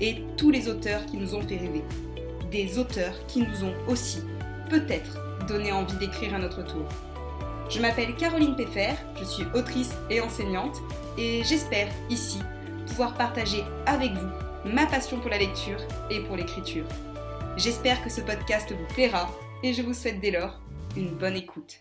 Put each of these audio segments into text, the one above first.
et tous les auteurs qui nous ont fait rêver. Des auteurs qui nous ont aussi, peut-être, donné envie d'écrire à notre tour. Je m'appelle Caroline Peffer, je suis autrice et enseignante, et j'espère ici pouvoir partager avec vous ma passion pour la lecture et pour l'écriture. J'espère que ce podcast vous plaira et je vous souhaite dès lors une bonne écoute.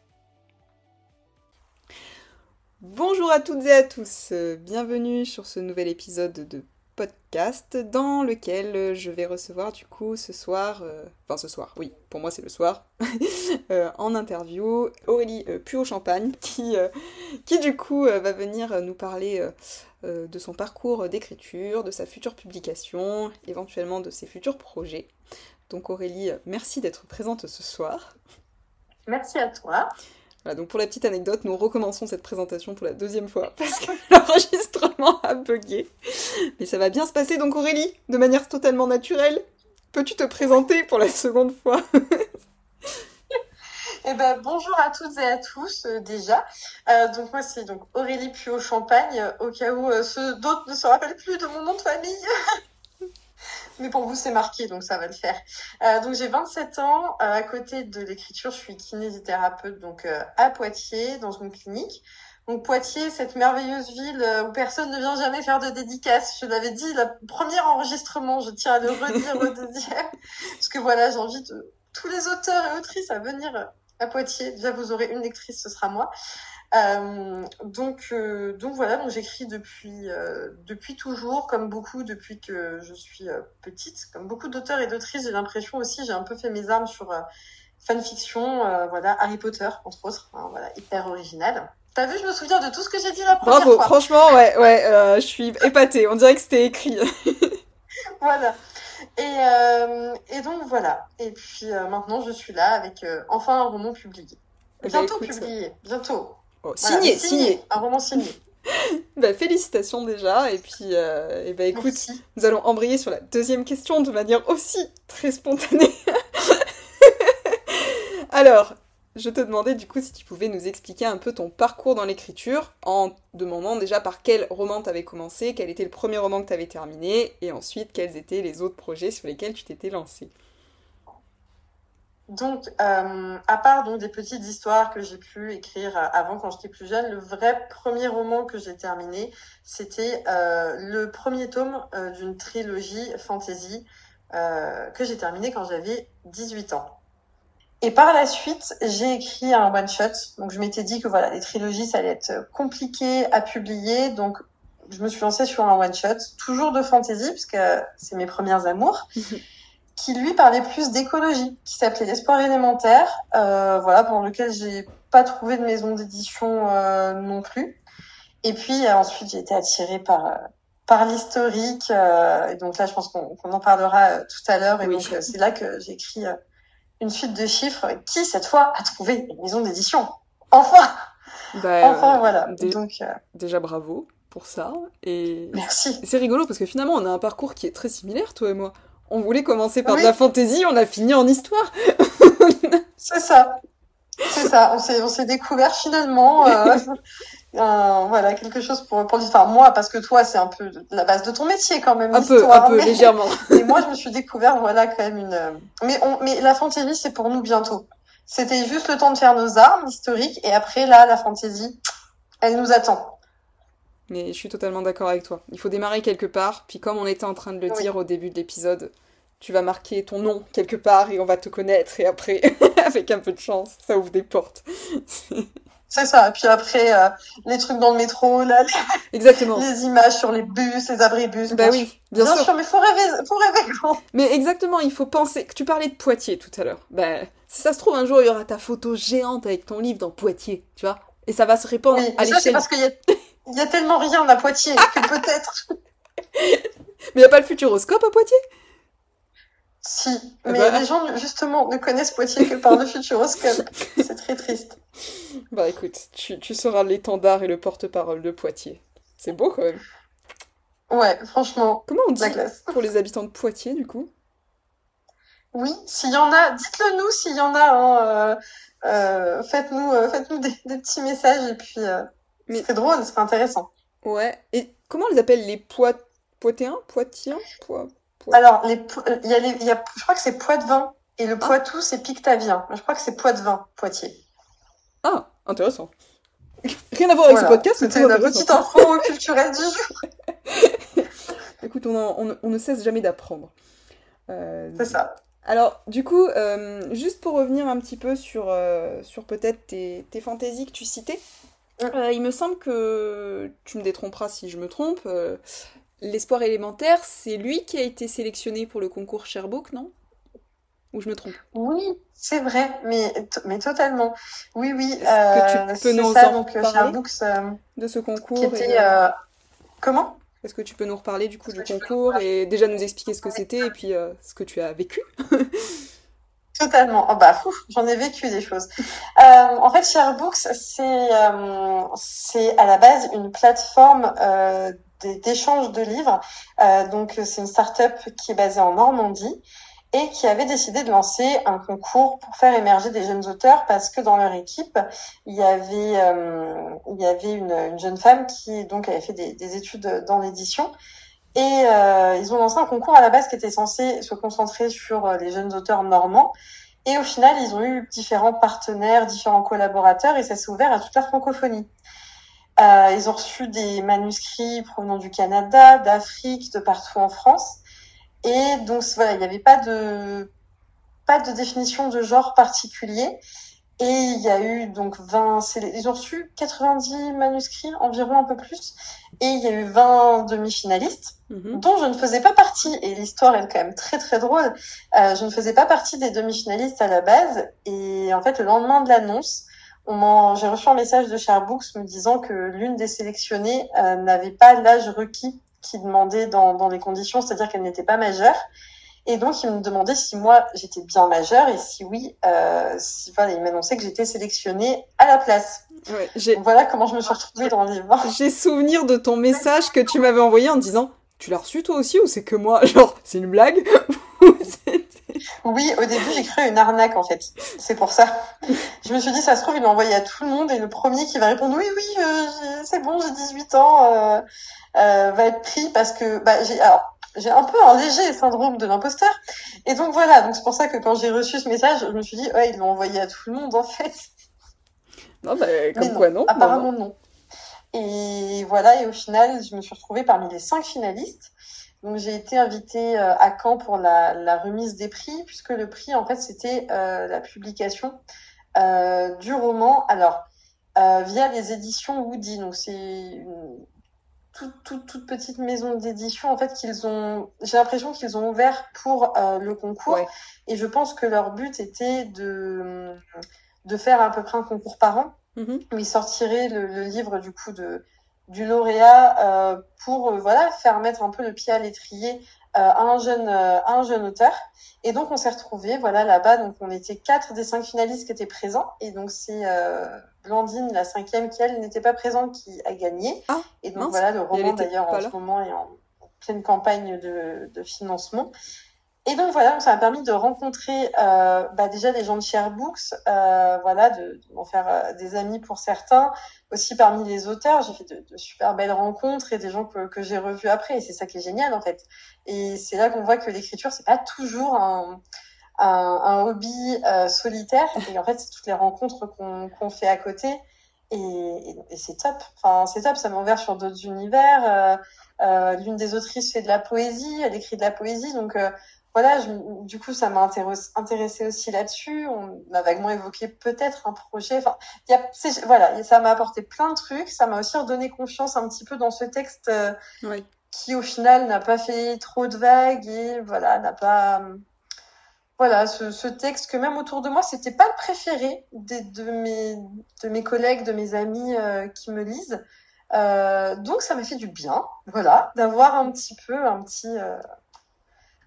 Bonjour à toutes et à tous, bienvenue sur ce nouvel épisode de podcast dans lequel je vais recevoir du coup ce soir, euh, enfin ce soir, oui, pour moi c'est le soir, euh, en interview Aurélie euh, Puot-Champagne qui, qui du coup va venir nous parler de son parcours d'écriture, de sa future publication, éventuellement de ses futurs projets. Donc Aurélie, merci d'être présente ce soir. Merci à toi. Voilà, donc pour la petite anecdote, nous recommençons cette présentation pour la deuxième fois parce que l'enregistrement a bugué. Mais ça va bien se passer, donc Aurélie, de manière totalement naturelle, peux-tu te présenter pour la seconde fois Eh ben, bonjour à toutes et à tous euh, déjà. Euh, donc moi c'est donc Aurélie Puot Champagne, au cas où euh, ceux d'autres ne se rappellent plus de mon nom de famille. mais pour vous c'est marqué donc ça va le faire. Euh, donc j'ai 27 ans, euh, à côté de l'écriture, je suis kinésithérapeute donc euh, à Poitiers dans une clinique. Donc Poitiers, cette merveilleuse ville où personne ne vient jamais faire de dédicace. Je l'avais dit, le premier enregistrement, je tiens à le redire au deuxième, parce que voilà, j'invite tous les auteurs et autrices à venir à Poitiers. Déjà, vous aurez une lectrice, ce sera moi. Euh, donc, euh, donc voilà, donc j'écris depuis euh, depuis toujours, comme beaucoup depuis que je suis petite, comme beaucoup d'auteurs et d'autrices. J'ai l'impression aussi, j'ai un peu fait mes armes sur fanfiction, voilà, Harry Potter entre autres, hein, voilà, hyper original. T'as vu, je me souviens de tout ce que j'ai dit la première Bravo, franchement, ouais, ouais, je suis épatée. On dirait que c'était écrit. voilà. Et, et donc voilà. Et puis maintenant, je suis là avec enfin un roman publié. Eh ben, bientôt publié, bientôt. Oh, signé, signé, Un roman signé. bah, félicitations déjà. Et puis, euh, et bah, écoute, nous allons embrayer sur la deuxième question de manière aussi très spontanée. Alors, je te demandais du coup si tu pouvais nous expliquer un peu ton parcours dans l'écriture en demandant déjà par quel roman tu avais commencé, quel était le premier roman que tu avais terminé et ensuite quels étaient les autres projets sur lesquels tu t'étais lancé. Donc, euh, à part donc des petites histoires que j'ai pu écrire avant quand j'étais plus jeune, le vrai premier roman que j'ai terminé, c'était euh, le premier tome euh, d'une trilogie fantasy euh, que j'ai terminé quand j'avais 18 ans. Et par la suite, j'ai écrit un one shot. Donc, je m'étais dit que voilà, les trilogies, ça allait être compliqué à publier. Donc, je me suis lancée sur un one shot, toujours de fantasy, puisque c'est mes premières amours. qui lui parlait plus d'écologie, qui s'appelait L'espoir élémentaire, euh, voilà, pour lequel j'ai pas trouvé de maison d'édition euh, non plus. Et puis euh, ensuite j'ai été attirée par euh, par l'historique, et donc là je pense qu'on en parlera tout à l'heure. Et donc c'est là que j'ai écrit une suite de chiffres qui cette fois a trouvé une maison d'édition. Enfin, bah, enfin voilà. donc déjà bravo pour ça. Et merci. C'est rigolo parce que finalement on a un parcours qui est très similaire toi et moi on voulait commencer par de la fantaisie, on a fini en histoire. c'est ça. C'est ça. On s'est, on s'est découvert finalement. Euh, voilà, quelque chose pour, pour enfin, moi, parce que toi, c'est un peu la base de ton métier quand même. Un peu, un peu, légèrement. et moi, je me suis découvert, voilà, quand même une, mais on, mais la fantaisie, c'est pour nous bientôt. C'était juste le temps de faire nos armes historiques et après, là, la fantaisie, elle nous attend. Mais je suis totalement d'accord avec toi. Il faut démarrer quelque part, puis comme on était en train de le dire au début de l'épisode, tu vas marquer ton nom quelque part et on va te connaître et après, avec un peu de chance, ça ouvre des portes. C'est ça. Et puis après, euh, les trucs dans le métro, là, les... Exactement. les images sur les bus, les abribus. Bah oui, bien, bien sûr. Mais faut rêver, faut rêver grand. Mais exactement, il faut penser. Tu parlais de Poitiers tout à l'heure. Ben, si ça se trouve un jour, il y aura ta photo géante avec ton livre dans Poitiers, tu vois. Et ça va se répandre oui, à l'échelle. c'est parce qu'il y a il y a tellement rien à Poitiers que peut-être. Mais il n'y a pas le futuroscope à Poitiers? Si, mais les gens justement ne connaissent Poitiers que par le Futuroscope. C'est très triste. Bah écoute, tu, tu seras l'étendard et le porte-parole de Poitiers. C'est beau quand même. Ouais, franchement. Comment on dit pour les habitants de Poitiers du coup? Oui, s'il y en a, dites-le nous s'il y en a. Hein, euh, euh, faites-nous euh, faites-nous des, petits messages et puis Mais... c'est drôle, c'est intéressant. Ouais. Et comment on les appelle les Poit... Poitéens Poitiens Alors, les, il y a les, il y a, je crois que c'est Poitevin et le ah. Poitou, c'est Pictavien. Je crois que c'est Poitevin, Poitiers. Ah, intéressant. Rien à voir avec ce podcast, C'était une petite info culturelle du jour. Écoute, on, on, ne cesse jamais d'apprendre. Euh, c'est ça. Alors, du coup, euh, juste pour revenir un petit peu sur, euh, sur peut-être tes, tes, fantaisies que tu citais, mm. il me semble que, tu me détromperas si je me trompe, l'espoir élémentaire, c'est lui qui a été sélectionné pour le concours Sherbrooke, non? Ou je me trompe? Oui, c'est vrai, mais, mais totalement. Oui, oui. Est-ce que tu peux nous ça, en donc, parler de ce concours Comment? est-ce que tu peux nous reparler du coup du concours et déjà nous expliquer ce que c'était et puis euh, ce que tu as vécu? Totalement. Oh bah, j'en ai vécu des choses. Euh, en fait, Sharebooks, c'est euh, c'est à la base une plateforme d'échange de livres. donc, c'est une start-up qui est basée en Normandie et qui avait décidé de lancer un concours pour faire émerger des jeunes auteurs parce que dans leur équipe, il y avait, euh, une, une, jeune femme qui donc avait fait des études dans l'édition. Et euh, ils ont lancé un concours à la base qui était censé se concentrer sur euh, les jeunes auteurs normands. Et au final, ils ont eu différents partenaires, différents collaborateurs, et ça s'est ouvert à toute la francophonie. Euh, ils ont reçu des manuscrits provenant du Canada, d'Afrique, de partout en France. Et donc voilà, il n'y avait pas de pas de définition de genre particulier. Et il y a eu donc 20, ils ont reçu 90 manuscrits, environ un peu plus. Et il y a eu 20 demi-finalistes, mhm. dont je ne faisais pas partie. Et l'histoire est quand même très très drôle. Euh, je ne faisais pas partie des demi-finalistes à la base. Et en fait, le lendemain de l'annonce, j'ai reçu un message de Sharebooks me disant que l'une des sélectionnées euh, n'avait pas l'âge requis qui demandait dans, dans les conditions, c'est-à-dire qu'elle n'était pas majeure. Et donc, il me demandait si moi, j'étais bien majeure et si oui, euh, si, voilà, il m'annonçait que j'étais sélectionnée à la place. Ouais, voilà comment je me suis retrouvée dans le livre. J'ai souvenir de ton message que tu m'avais envoyé en disant Tu l'as reçu toi aussi ou c'est que moi? Genre, c'est une blague? Oui, au début, j'ai cru une arnaque en fait. C'est pour ça. Je me suis dit, ça se trouve, il l'a envoyé à tout le monde et le premier qui va répondre Oui, oui, euh, c'est bon, j'ai 18 ans. Euh, euh, va être pris parce que bah, j'ai alors j'ai un peu un léger syndrome de l'imposteur. Et donc voilà. Donc c'est pour ça que quand j'ai reçu ce message je me suis dit ouais ils l'ont envoyé à tout le monde en fait. Non bah comme quoi non apparemment non. et voilà et au final je me suis retrouvée parmi les cinq finalistes. Donc j'ai été invitée euh, à Caen pour la, la, remise des prix puisque le prix en fait c'était euh, la publication euh, du roman. Alors euh, via les éditions Woody. Donc c'est une toute, toute, petite maison d'édition en fait qu'ils ont j'ai l'impression qu'ils ont ouvert pour euh, le concours. Et je pense que leur but était de de faire à peu près un concours par an. Mm-hmm. où ils sortiraient le, le, livre du coup de du lauréat euh, pour euh, voilà faire mettre un peu le pied à l'étrier euh, à un jeune à un jeune auteur. Et donc on s'est retrouvés voilà là-bas. Donc on était quatre des cinq finalistes qui étaient présents. Et donc c'est Blandine, la cinquième, qui elle n'était pas présente, qui a gagné. Ah, et donc voilà, le roman d'ailleurs en ce moment est en pleine campagne de, de financement. Et donc voilà, ça m'a permis de rencontrer euh, bah, déjà les gens de Sharebooks, euh, voilà, de, de faire euh, des amis pour certains, aussi parmi les auteurs, j'ai fait de, de, super belles rencontres et des gens que, que j'ai revus après, et c'est ça qui est génial en fait. Et c'est là qu'on voit que l'écriture c'est pas toujours un, un, un hobby euh, solitaire. Et en fait, c'est toutes les rencontres qu'on fait à côté. Et, et, c'est top. Enfin, c'est top. Ça m'a ouvert sur d'autres univers. Euh, euh, L'une des autrices fait de la poésie. Elle écrit de la poésie. Donc voilà. Je, du coup, ça m'a intéressé aussi là-dessus. On a vaguement évoqué peut-être un projet. Enfin, y a, voilà. Ça m'a apporté plein de trucs. Ça m'a aussi redonné confiance un petit peu dans ce texte. Euh, oui. qui au final n'a pas fait trop de vagues et voilà n'a pas voilà, ce, ce, texte que même autour de moi, c'était pas le préféré des, de, mes, de mes collègues, de mes amis euh, qui me lisent. Euh, donc ça m'a fait du bien, voilà, d'avoir un petit peu un petit, euh,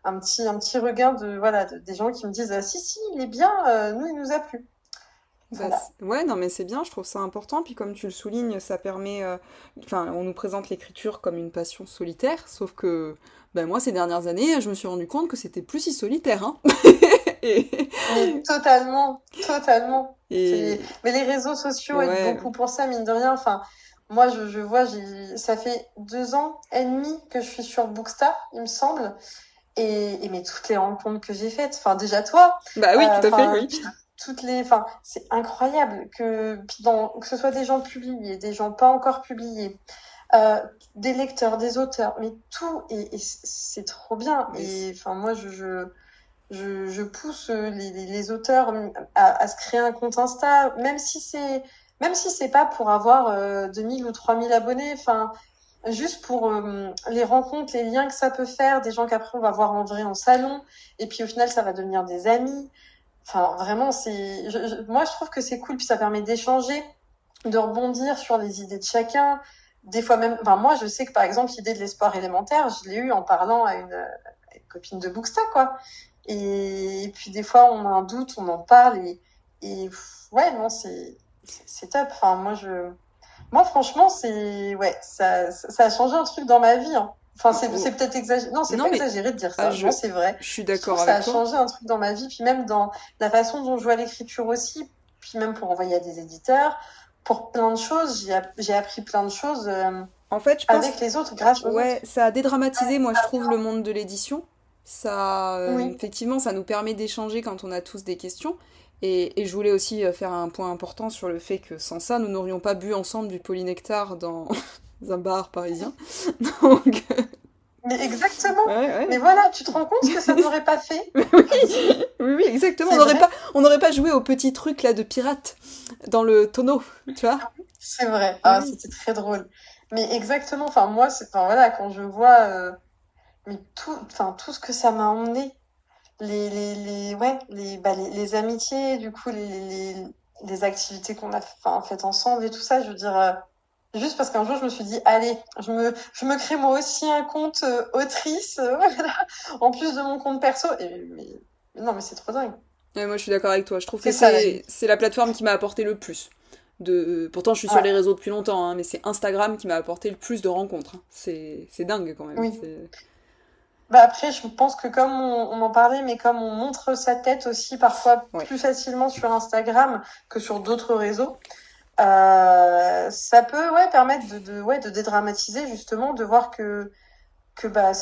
un petit, un petit regain de, voilà, des gens qui me disent ah, si, si, il est bien, nous, il nous a plu. Bah, ouais, non, mais c'est bien, je trouve ça important. Puis comme tu le soulignes, ça permet. Euh, enfin, on nous présente l'écriture comme une passion solitaire, sauf que ben, moi, ces dernières années, je me suis rendu compte que c'était plus si solitaire. Hein totalement, totalement. Mais les réseaux sociaux aident beaucoup pour ça, mine de rien. Enfin, moi, je, je vois, ça fait deux ans et demi que je suis sur Bookstar, il me semble. Et, et mais toutes les rencontres que j'ai faites, enfin déjà toi. Bah oui, tout à fait, oui. Toutes les, enfin, c'est incroyable que, dans, que ce soit des gens publiés, des gens pas encore publiés, euh, des lecteurs, des auteurs, mais tout, et, et c'est trop bien. Et enfin, moi, je, je, je, pousse les, les, auteurs à, à, se créer un compte Insta, même si c'est, même si c'est pas pour avoir euh, 2000 ou 3000 abonnés, enfin, juste pour euh, les rencontres, les liens que ça peut faire, des gens qu'après on va voir en vrai en salon, et puis au final ça va devenir des amis. Enfin, vraiment, c'est, moi je trouve que c'est cool, puis ça permet d'échanger, de rebondir sur les idées de chacun. Des fois même, enfin moi je sais que par exemple l'idée de l'espoir élémentaire, je l'ai eu en parlant à une, une copine de Booksta, quoi. Et, puis des fois on a un doute, on en parle, et, et ouais, non, c'est, top. Enfin, moi je moi, franchement, c'est ouais, ça, ça a changé un truc dans ma vie. Hein. Enfin, c'est oh. peut-être exagéré. Non, c'est pas exagéré de dire ça. Ah, je... c'est vrai. Je suis d'accord avec Ça a changé un truc dans ma vie, puis même dans la façon dont je vois l'écriture aussi, puis même pour envoyer à des éditeurs, pour plein de choses. J'ai appris plein de choses. Euh, en fait, je pense... avec les autres, grâce aux Ouais, ça a dédramatisé, moi, je trouve, le monde de l'édition. Ça, euh, effectivement, ça nous permet d'échanger quand on a tous des questions. Et, et, je voulais aussi euh, faire un point important sur le fait que sans ça, nous n'aurions pas bu ensemble du polynectar dans un bar parisien. Donc... Mais exactement. Mais voilà, tu te rends compte que ça n'aurait pas fait oui, oui, exactement. On n'aurait pas, on n'aurait pas joué au petit truc là de pirate dans le tonneau, tu vois C'est vrai. Ah, c'était très drôle. Mais exactement. Enfin, moi, c'est, enfin voilà, quand je vois, euh... mais tout, enfin tout ce que ça m'a emmené les, les, les, ouais, les, bah, les, les, amitiés, du coup, les, les, les activités qu'on a faites ensemble et tout ça, je veux dire, euh, juste parce qu'un jour, je me suis dit, allez, je me, je me crée moi aussi un compte euh, autrice, euh, voilà, en plus de mon compte perso. Et, mais, non, mais c'est trop dingue. Ouais, moi, je suis d'accord avec toi. Je trouve que c'est la plateforme qui m'a apporté le plus. De... Pourtant, je suis sur les réseaux depuis longtemps, hein, mais c'est Instagram qui m'a apporté le plus de rencontres. Hein. C'est dingue quand même. Oui. Bah après, je pense que comme on, on, en parlait, mais comme on montre sa tête aussi parfois oui. plus facilement sur Instagram que sur d'autres réseaux, euh, ça peut ouais permettre de, de, ouais de dédramatiser justement, de voir que que bah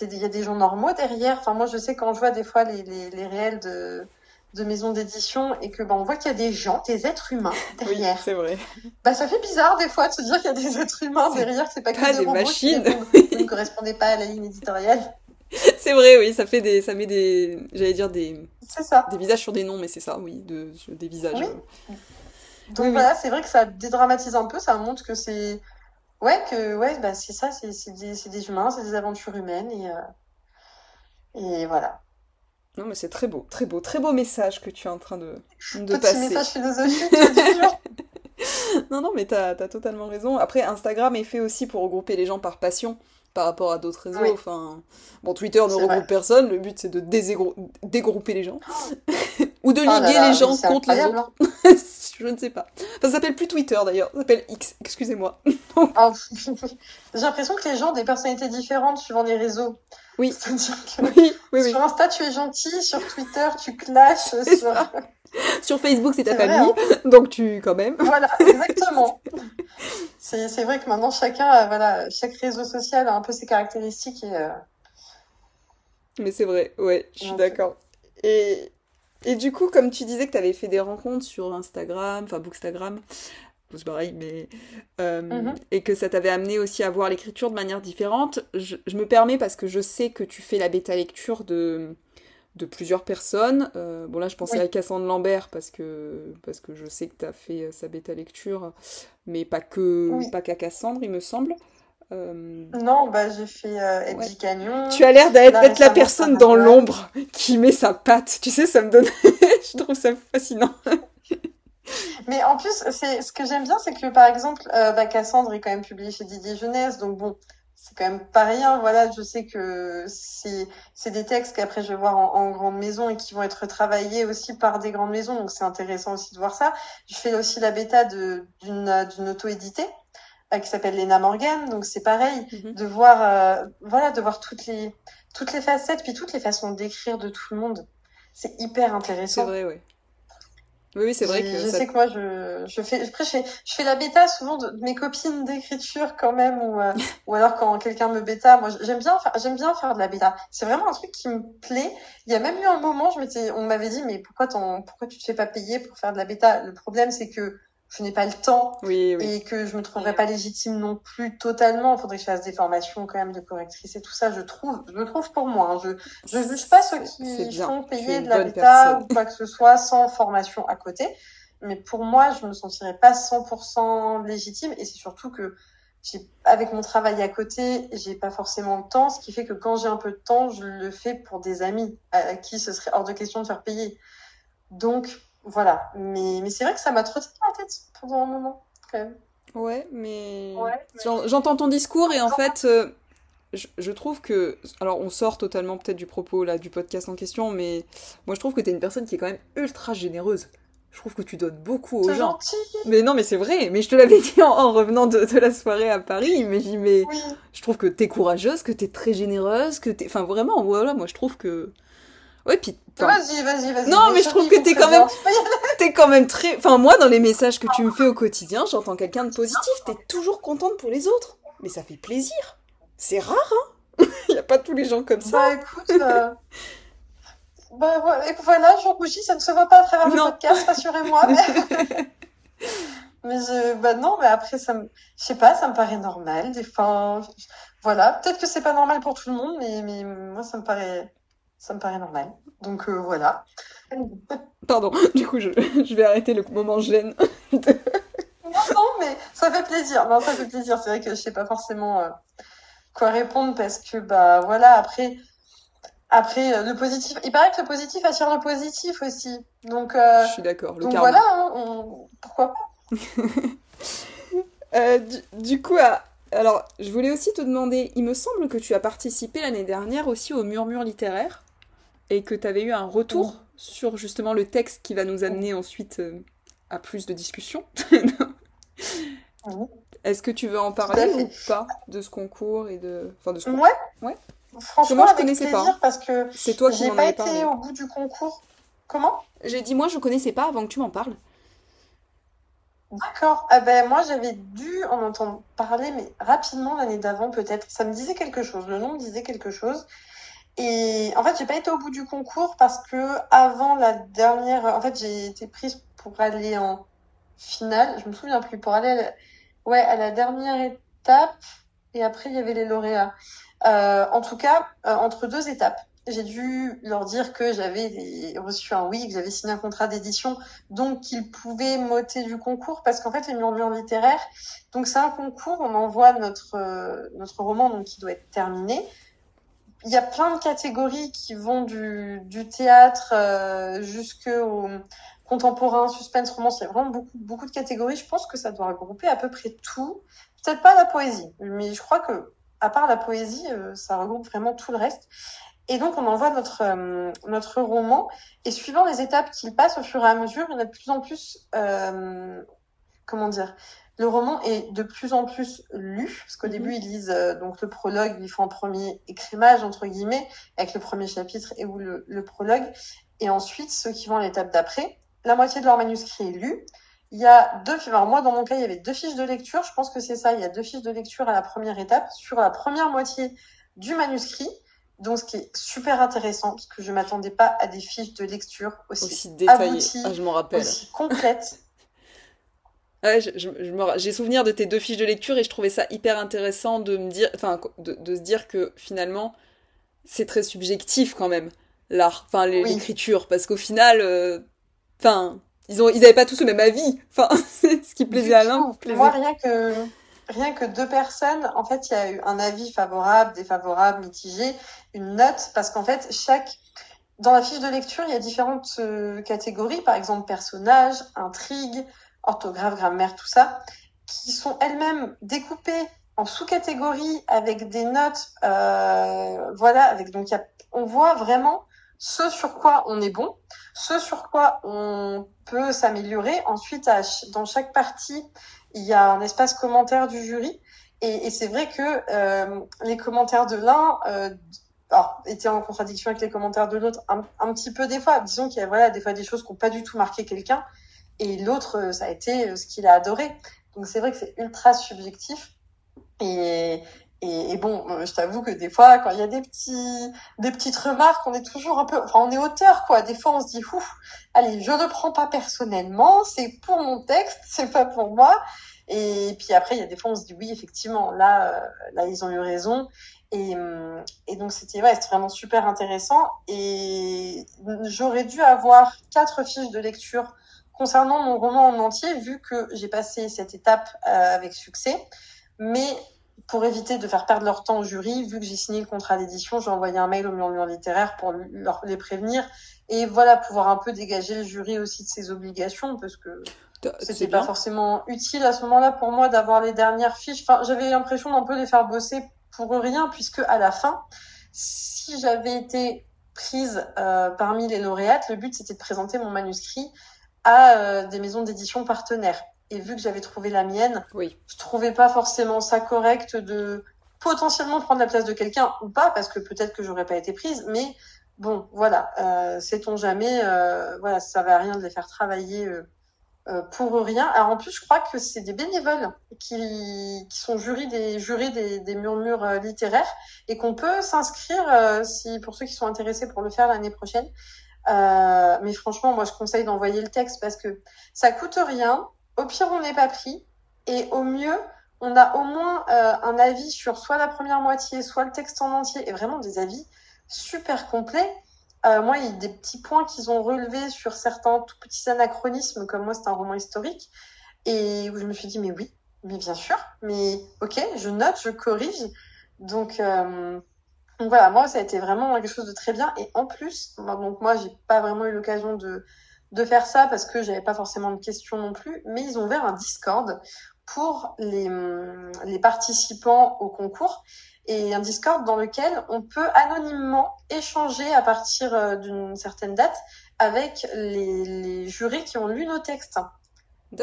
il y a des gens normaux derrière. Enfin moi je sais quand je vois des fois les les, les réels de de maisons d'édition et que bah, on voit qu'il y a des gens, des êtres humains derrière. Oui, c'est vrai. Bah ça fait bizarre des fois de se dire qu'il y a des êtres humains derrière, c'est pas, pas que des, machines qui ne correspondaient pas à la ligne éditoriale. c'est vrai, oui, ça fait des, ça met des, j'allais dire des, ça, des visages sur des noms, mais c'est ça, oui, de, des visages. Oui. Euh... Donc oui, voilà, oui. c'est vrai que ça dédramatise un peu, ça montre que c'est, ouais, que ouais, bah c'est ça, c'est, des, c'est des humains, c'est des aventures humaines et euh... et voilà. Non, mais c'est très beau, très beau, très beau message que tu es en train de, de Petit passer. message philosophique. non, non, mais t'as as totalement raison. Après, Instagram est fait aussi pour regrouper les gens par passion par rapport à d'autres réseaux. Enfin, bon, Twitter ne regroupe vrai. personne. Le but, c'est de dégrouper les gens. Ou de liguer oh là là, les gens contre les autres. Hein. je ne sais pas. Enfin, ça s'appelle plus Twitter d'ailleurs. Ça s'appelle X. Excusez-moi. oh, J'ai l'impression que les gens ont des personnalités différentes suivant les réseaux. Oui. C'est-à-dire que oui, oui, oui. sur Insta, tu es gentil. Sur Twitter, tu clashes. Sur... sur... Facebook, c'est ta famille. Vrai, hein. Donc, tu, quand même. Voilà, exactement. c'est vrai que maintenant, chacun, euh, voilà, chaque réseau social a un peu ses caractéristiques et. Euh... Mais c'est vrai, ouais, je suis d'accord. Et, et du coup, comme tu disais que tu avais fait des rencontres sur Instagram, enfin Bookstagram, c'est pareil, mais. Euh, mm -hmm. Et que ça t'avait amené aussi à voir l'écriture de manière différente, je, je, me permets parce que je sais que tu fais la bêta lecture de, de plusieurs personnes. Euh, bon, là, je pensais oui. à Cassandre Lambert parce que, parce que je sais que tu as fait sa bêta lecture, mais pas que oui. pas qu'à Cassandre, il me semble. Euh... Non, bah, j'ai fait euh, Eddie ouais. Cagnon. Tu as l'air d'être la personne dans l'ombre qui met sa patte. Tu sais, ça me donne. je trouve ça fascinant. Mais en plus, c'est ce que j'aime bien, c'est que par exemple, euh, bah, Cassandre est quand même publié chez Didier Jeunesse, donc bon, c'est quand même pas rien. Voilà, je sais que c'est c'est des textes qu'après je vais voir en, en, grande maison et qui vont être travaillés aussi par des grandes maisons, donc c'est intéressant aussi de voir ça. Je fais aussi la bêta d'une d'une auto éditée euh, qui s'appelle Lena Morgan, donc c'est pareil mm-hmm. de voir euh, voilà de voir toutes les toutes les facettes puis toutes les façons d'écrire de tout le monde. C'est hyper intéressant. C'est vrai, oui. Oui, c'est vrai que. Je sais que moi, je, je fais, après, je fais, je fais la bêta souvent de, mes copines d'écriture quand même, ou, euh, ou alors quand quelqu'un me bêta. Moi, j'aime bien faire, j'aime bien faire de la bêta. C'est vraiment un truc qui me plaît. Il y a même eu un moment, je m'étais, on m'avait dit, mais pourquoi pourquoi tu te fais pas payer pour faire de la bêta? Le problème, c'est que je n'ai pas le temps et que je me trouverais pas légitime non plus totalement. Il faudrait que je fasse des formations quand même de correctrice et tout ça. Je trouve, je trouve pour moi. Hein. Je je juge pas ceux qui font payer de la bêta ou quoi que ce soit sans formation à côté. Mais pour moi, je me sentirais pas 100% légitime et c'est surtout que avec mon travail à côté, j'ai pas forcément le temps, ce qui fait que quand j'ai un peu de temps, je le fais pour des amis à qui ce serait hors de question de faire payer. Donc, voilà. Mais, mais c'est vrai que ça m'a trotté dans la tête pendant un moment, quand même. Ouais, mais. J'entends ton discours et en fait, euh, je, trouve que. Alors, on sort totalement peut-être du propos là, du podcast en question, mais moi je trouve que t'es une personne qui est quand même ultra généreuse. Je trouve que tu donnes beaucoup aux gens. Gentil. Mais non, mais c'est vrai. Mais je te l'avais dit en, revenant de, la soirée à Paris. Mais, mais je trouve que t'es courageuse, que t'es très généreuse, que t'es. Enfin, vraiment, voilà, moi je trouve que. Ouais, puis. Vas-y, vas-y, vas-y. Non, mais je trouve que t'es quand même. T'es quand même très. Enfin, moi, dans les messages que tu me fais au quotidien, j'entends quelqu'un de positif. T'es toujours contente pour les autres. Mais ça fait plaisir. C'est rare, hein Il n'y a pas tous les gens comme ça. Bah écoute. Euh... bah voilà, je rougis, ça ne se voit pas à travers le podcast, rassurez-moi. Mais... mais je... bah non, mais après, ça me. Je sais pas, ça me paraît normal. Des fois. Voilà, peut-être que c'est pas normal pour tout le monde, mais, mais moi, ça me paraît ça me paraît normal. Donc euh, voilà. Pardon, du coup, je, je, vais arrêter le moment gêne. non, non, mais ça fait plaisir. Non, ça fait plaisir. C'est vrai que je sais pas forcément euh, quoi répondre parce que, bah voilà, après, après euh, le positif. Il paraît que le positif attire le positif aussi. Donc, je suis d'accord. Donc voilà, hein, pourquoi pas. du, du, coup, à, alors, je voulais aussi te demander, il me semble que tu as participé l'année dernière aussi au Murmure littéraire et que tu avais eu un retour sur justement le texte qui va nous amener ensuite euh, à plus de discussions. Est-ce que tu veux en parler ou pas de ce concours et de, enfin de ce concours Ouais. ouais. Franchement, moi, je connaissais pas. parce que c'est toi qui m'en pas été au bout du concours. Comment? J'ai dit moi je connaissais pas avant que tu m'en parles. D'accord. Ah ben moi j'avais dû en entendre parler, mais rapidement l'année d'avant peut-être. Ça me disait quelque chose. Le nom me disait quelque chose. Et en fait, j'ai pas été au bout du concours parce que avant la dernière, en fait, j'ai été prise pour aller en finale. Je me souviens plus pour aller, à la... ouais, à la dernière étape. Et après, il y avait les lauréats. Euh, en tout cas, euh, entre deux étapes, j'ai dû leur dire que j'avais reçu un oui, que j'avais signé un contrat d'édition, donc qu'ils pouvaient m'ôter du concours parce qu'en fait, les murmures littéraires, donc c'est un concours, on envoie notre euh, notre roman donc qui doit être terminé il y a plein de catégories qui vont du, théâtre euh, jusqu'au contemporain, suspense, romance. Il y a vraiment beaucoup, beaucoup de catégories. Je pense que ça doit regrouper à peu près tout. Peut-être pas la poésie, mais je crois que à part la poésie, euh, ça regroupe vraiment tout le reste. Et donc, on envoie notre, euh, notre roman. Et suivant les étapes qu'il passe au fur et à mesure, il y en a de plus en plus, comment dire, le roman est de plus en plus lu, parce qu'au mhm. début, ils lisent euh, donc le prologue, ils font un premier écrémage, entre guillemets, avec le premier chapitre et ou le, le prologue. Et ensuite, ceux qui vont à l'étape d'après, la moitié de leur manuscrit est lu. Il y a deux, alors moi, dans mon cas, il y avait deux fiches de lecture. Je pense que c'est ça. Il y a deux fiches de lecture à la première étape sur la première moitié du manuscrit. Donc, ce qui est super intéressant, parce que je m'attendais pas à des fiches de lecture aussi, aussi détaillées, ah, je m'en rappelle, aussi complètes. Ouais, j'ai souvenir de tes deux fiches de lecture et je trouvais ça hyper intéressant de me dire, enfin, de, de se dire que finalement, c'est très subjectif quand même l'art, enfin l'écriture, parce qu'au final, euh, enfin, ils ont, ils avaient pas tous le même avis. Enfin, c'est ce qui plaisait à l'un. Moi, rien que rien que deux personnes, en fait, il y a eu un avis favorable, défavorable, mitigé, une note, parce qu'en fait, chaque dans la fiche de lecture, il y a différentes euh, catégories, par exemple personnages, intrigue, orthographe, grammaire, tout ça, qui sont elles-mêmes découpées en sous-catégories avec des notes, euh, voilà, avec donc on voit vraiment ce sur quoi on est bon, ce sur quoi on peut s'améliorer. Ensuite, dans chaque partie, il y a un espace commentaire du jury. Et, c'est vrai que euh, les commentaires de l'un euh, étaient en contradiction avec les commentaires de l'autre un, un, petit peu des fois. Disons qu'il y a voilà, des fois des choses qui n'ont pas du tout marqué quelqu'un. Et l'autre, euh, ça a été euh, ce qu'il a adoré. Donc c'est vrai que c'est ultra subjectif. Et, et, bon, je t'avoue que des fois, quand il y a des petits, des petites remarques, on est toujours un peu, enfin, on est auteur, quoi. Des fois, on se dit, ouf, allez, je ne prends pas personnellement, c'est pour mon texte, c'est pas pour moi. Et puis après, il y a des fois, on se dit, oui, effectivement, là, euh, là, ils ont eu raison. Et, et donc, c'était vraiment super intéressant. Et j'aurais dû avoir quatre fiches de lecture concernant mon roman en entier, vu que j'ai passé cette étape euh, avec succès. Mais pour éviter de faire perdre leur temps au jury, vu que j'ai signé le contrat d'édition, j'ai envoyé un mail au murmure littéraire pour leur, les prévenir et voilà pouvoir un peu dégager le jury aussi de ses obligations parce que c'était pas forcément utile à ce moment-là pour moi d'avoir les dernières fiches. Enfin, j'avais l'impression d'un peu les faire bosser pour rien puisque à la fin, si j'avais été prise euh, parmi les lauréates, le but c'était de présenter mon manuscrit à euh, des maisons d'édition partenaires. Et vu que j'avais trouvé la mienne, oui. je trouvais pas forcément ça correct de potentiellement prendre la place de quelqu'un ou pas, parce que peut-être que j'aurais pas été prise, mais bon, voilà, euh, sait-on jamais, euh, voilà, ça va rien de les faire travailler euh, pour rien. Alors en plus, je crois que c'est des bénévoles qui, qui sont jurés des, jurés des, des murmures littéraires et qu'on peut s'inscrire si pour ceux qui sont intéressés pour le faire l'année prochaine. Mais franchement, moi, je conseille d'envoyer le texte parce que ça coûte rien. Au pire, on n'est pas pris. Et au mieux, on a au moins euh, un avis sur soit la première moitié, soit le texte en entier, et vraiment des avis super complets. Euh, moi, il y a des petits points qu'ils ont relevés sur certains tout petits anachronismes, comme moi, c'est un roman historique, et où je me suis dit, mais oui, mais bien sûr, mais ok, je note, je corrige. Donc, euh, donc voilà, moi, ça a été vraiment quelque chose de très bien. Et en plus, donc moi, j'ai pas vraiment eu l'occasion de de faire ça parce que j'avais pas forcément de questions non plus, mais ils ont ouvert un Discord pour les, les participants au concours et un Discord dans lequel on peut anonymement échanger à partir euh, d'une certaine date avec les jurés qui ont lu nos textes.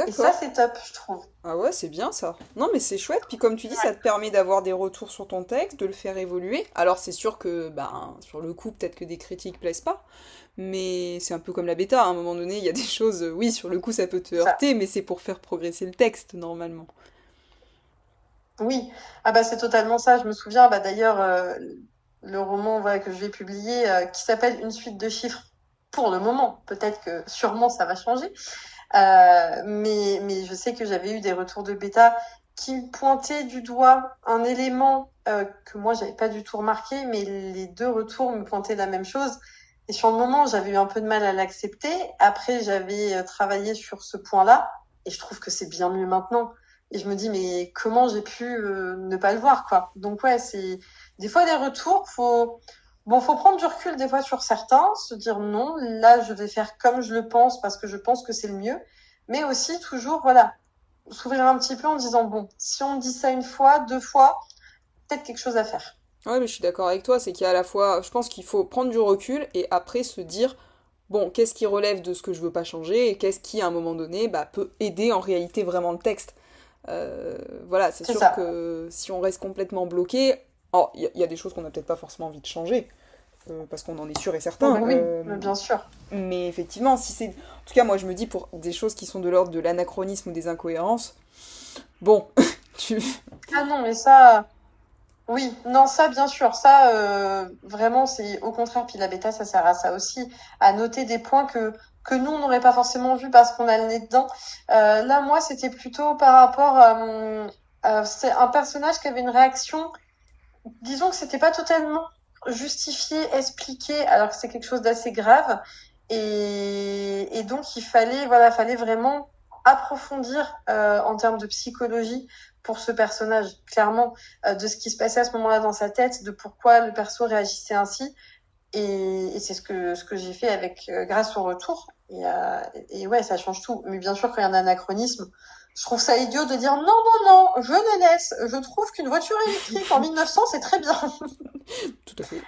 Et ça, c'est top, je trouve. Ah ouais, c'est bien ça. Non, mais c'est chouette. Puis comme tu dis, ça te permet d'avoir des retours sur ton texte, de le faire évoluer. Alors c'est sûr que, ben, sur le coup, peut-être que des critiques plaisent pas. Mais c'est un peu comme la bêta. À un moment donné, il y a des choses, oui, sur le coup, ça peut te heurter, mais c'est pour faire progresser le texte, normalement. Oui, ah bah c'est totalement ça. Je me souviens, bah d'ailleurs, euh, le roman voilà, que je vais publier, euh, qui s'appelle Une suite de chiffres, pour le moment. Peut-être que sûrement ça va changer. Euh, mais, mais je sais que j'avais eu des retours de bêta qui pointaient du doigt un élément euh, que moi j'avais pas du tout remarqué, mais les deux retours me pointaient la même chose. Et sur le moment, j'avais eu un peu de mal à l'accepter. Après, j'avais euh, travaillé sur ce point-là, et je trouve que c'est bien mieux maintenant. Et je me dis, mais comment j'ai pu euh, ne pas le voir, quoi. Donc ouais, c'est des fois des retours. Faut Bon, faut prendre du recul des fois sur certains, se dire non, là je vais faire comme je le pense parce que je pense que c'est le mieux, mais aussi toujours, voilà, s'ouvrir un petit peu en disant bon, si on me dit ça une fois, deux fois, peut-être quelque chose à faire. Ouais, mais je suis d'accord avec toi, c'est qu'il y a à la fois, je pense qu'il faut prendre du recul et après se dire bon, qu'est-ce qui relève de ce que je veux pas changer et qu'est-ce qui à un moment donné bah, peut aider en réalité vraiment le texte. Euh, voilà, c'est sûr que si on reste complètement bloqué, Oh, il y, a des choses qu'on n'a peut-être pas forcément envie de changer, euh, parce qu'on en est sûr et certain. oui, euh, bien sûr. Mais effectivement, si c'est. En tout cas, moi, je me dis pour des choses qui sont de l'ordre de l'anachronisme ou des incohérences, bon, tu. Ah non, mais ça. Oui, non, ça, bien sûr. Ça, euh, vraiment, c'est au contraire. Puis la bêta, ça sert à ça aussi, à noter des points que que nous, on n'aurait pas forcément vu parce qu'on a le nez dedans. là, moi, c'était plutôt par rapport à... c'est un personnage qui avait une réaction disons que c'était pas totalement justifié, expliqué, alors que c'est quelque chose d'assez grave. Et, donc il fallait, voilà, fallait vraiment approfondir euh, en termes de psychologie pour ce personnage, clairement, euh, de ce qui se passait à ce moment-là dans sa tête, de pourquoi le perso réagissait ainsi. Et, et c'est ce que ce que j'ai fait avec euh, grâce au retour. Et, euh, et ouais, ça change tout. Mais bien sûr, quand il y a un anachronisme, je trouve ça idiot de dire non, non, non, je le laisse. Je trouve qu'une voiture électrique en 1900, c'est très bien. Tout à fait.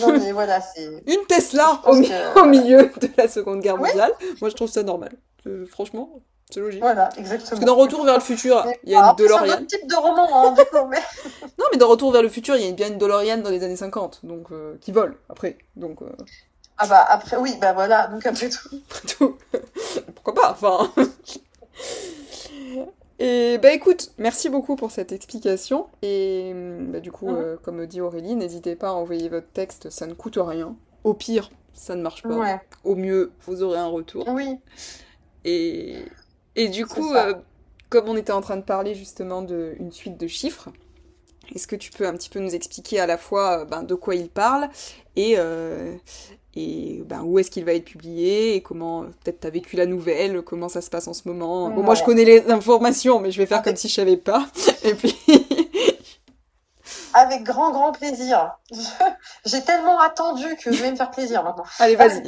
Non, mais voilà, c'est. Une Tesla au, au, milieu de la Seconde Guerre mondiale. Moi, je trouve ça normal. Euh, franchement, c'est logique. Voilà, exactement. Parce que dans Retour vers le futur, il y a une DeLorean. C'est un autre type de roman, hein, du coup, mais... non, mais dans Retour vers le futur, il y a bien une DeLorean dans les années 50, donc euh, qui vole après. Donc. Euh... Ah bah après, oui, bah voilà, donc après tout. après tout. Pourquoi pas, enfin. Et bah écoute, merci beaucoup pour cette explication. Et bah, du coup, euh, comme dit Aurélie, n'hésitez pas à envoyer votre texte, ça ne coûte rien. Au pire, ça ne marche pas. Au mieux, vous aurez un retour. Oui. Et, et du coup, euh, comme on était en train de parler justement d'une suite de chiffres, est-ce que tu peux un petit peu nous expliquer à la fois euh, ben, de quoi il parle et, et ben, où est-ce qu'il va être publié et comment peut-être tu as vécu la nouvelle, comment ça se passe en ce moment. Bon, moi je connais les informations, mais je vais faire comme si je savais pas. Et puis. Avec grand grand plaisir. J'ai tellement attendu que je vais me faire plaisir maintenant. Allez, vas-y.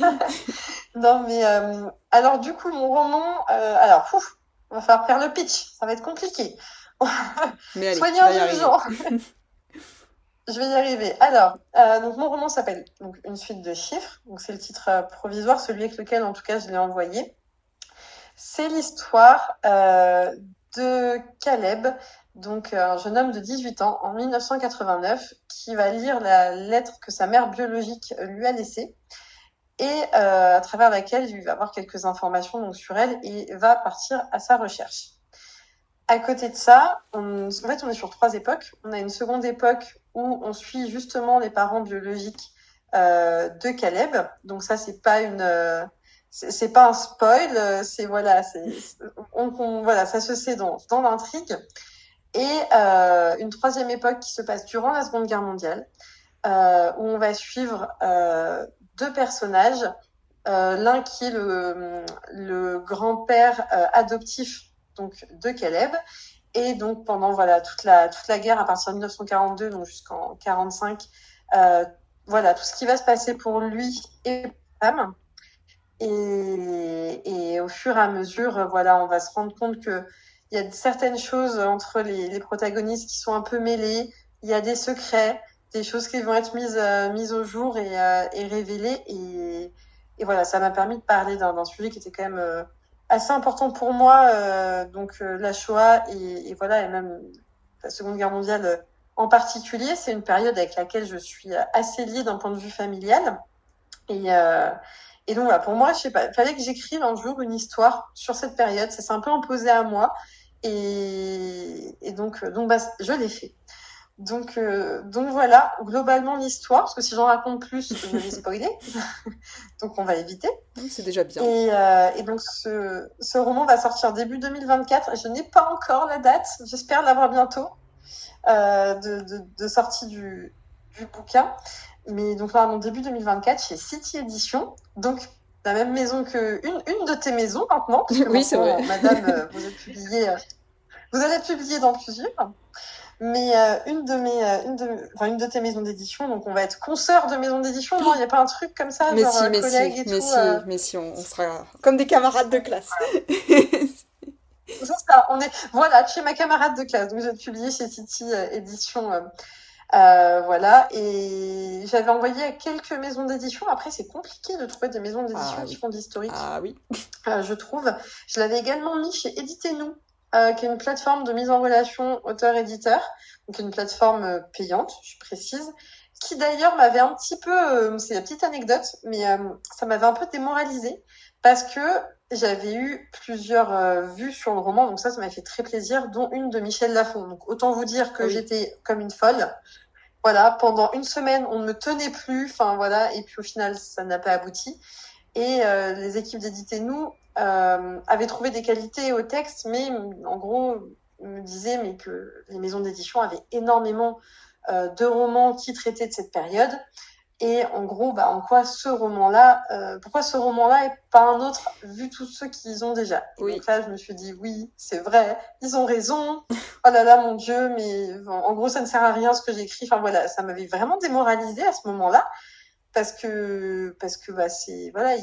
non, mais euh, alors du coup, mon roman, euh, alors, ouf, on va faire faire le pitch. Ça va être compliqué. allez, Soignons gens. Je vais y arriver. Alors, euh, donc mon roman s'appelle une suite de chiffres. C'est le titre euh, provisoire, celui avec lequel en tout cas je l'ai envoyé. C'est l'histoire euh, de Caleb, donc un jeune homme de 18 ans en 1989 qui va lire la lettre que sa mère biologique lui a laissée et à travers laquelle il va avoir quelques informations donc sur elle et va partir à sa recherche. À côté de ça, en fait, on est sur trois époques. On a une seconde époque où on suit justement les parents biologiques euh, de Caleb. Donc ça, c'est pas euh, pas un spoil. Euh, c'est voilà, c'est, ça se sait dans, l'intrigue. Et une troisième époque qui se passe durant la Seconde Guerre mondiale, où on va suivre deux personnages. L'un qui est le, le grand-père adoptif donc de Caleb. Et donc pendant voilà toute la toute la guerre à partir de 1942 donc jusqu'en 45, euh, voilà tout ce qui va se passer pour lui et femme. Et, et au fur et à mesure, voilà, on va se rendre compte que il y a certaines choses entre les, les protagonistes qui sont un peu mêlées. Il y a des secrets, des choses qui vont être mises euh, mises au jour et, euh, et révélées. Et, et voilà, ça m'a permis de parler d'un sujet qui était quand même euh, assez important pour moi, euh, donc euh, la Shoah et, et, voilà, et même la Seconde Guerre mondiale euh, en particulier, c'est une période avec laquelle je suis assez liée d'un point de vue familial. Et, euh, et donc voilà, pour moi, je sais pas, fallait que j'écrive un jour une histoire sur cette période. Ça s'est un peu imposé à moi. Et, et donc, donc bah, je l'ai fait. Donc, euh, donc voilà, globalement l'histoire, parce que si j'en raconte plus, je vais spoiler. donc on va éviter. C'est déjà bien. Et, euh, et donc ce, ce, roman va sortir début 2024. Je n'ai pas encore la date, j'espère l'avoir bientôt, euh, de, de, de, sortie du, du bouquin. Mais donc là, en début 2024, chez City Edition. Donc la même maison que une, une de tes maisons maintenant. Parce que oui, c'est vrai. Madame, vous êtes publié, vous allez être publié dans plusieurs mais euh, une de mes euh, une de enfin une de tes maisons d'édition donc on va être consoeur de maison d'édition non il n'y a pas un truc comme ça mais genre si, mais collègue si, et mais tout si, euh... mais si on, on, sera comme des camarades de classe. C'est ça on est voilà chez ma camarade de classe. Donc j'ai publié chez City euh, Édition euh, voilà. Et j'avais envoyé à quelques maisons d'édition. Après c'est compliqué de trouver des maisons d'édition ah, qui oui. font de l'historique. Ah oui. Je trouve. Je l'avais également mis chez Éditez-nous euh, qui est une plateforme de mise en relation auteur-éditeur, donc une plateforme euh, payante, je précise, qui d'ailleurs m'avait un petit peu, euh, c'est la petite anecdote, mais euh, ça m'avait un peu démoralisée parce que j'avais eu plusieurs euh, vues sur le roman, donc ça, ça m'a fait très plaisir, dont une de Michel Lafon. Donc autant vous dire que Oui. j'étais comme une folle. Voilà, pendant une semaine, on ne me tenait plus, enfin voilà, et puis au final, ça n'a pas abouti. Et euh, les équipes d'éditer nous euh, avaient trouvé des qualités au texte, mais en gros me disaient mais que les maisons d'édition avaient énormément euh, de romans qui traitaient de cette période. Et en gros, bah, en quoi ce roman-là, euh, pourquoi ce roman-là et pas un autre, vu tous ceux qu'ils ont déjà? Et Oui. donc là, je me suis dit, oui, c'est vrai, ils ont raison. Oh là là, mon Dieu, mais en gros, ça ne sert à rien ce que j'écris. Enfin voilà, ça m'avait vraiment démoralisée à ce moment-là, parce que parce que bah c'est voilà,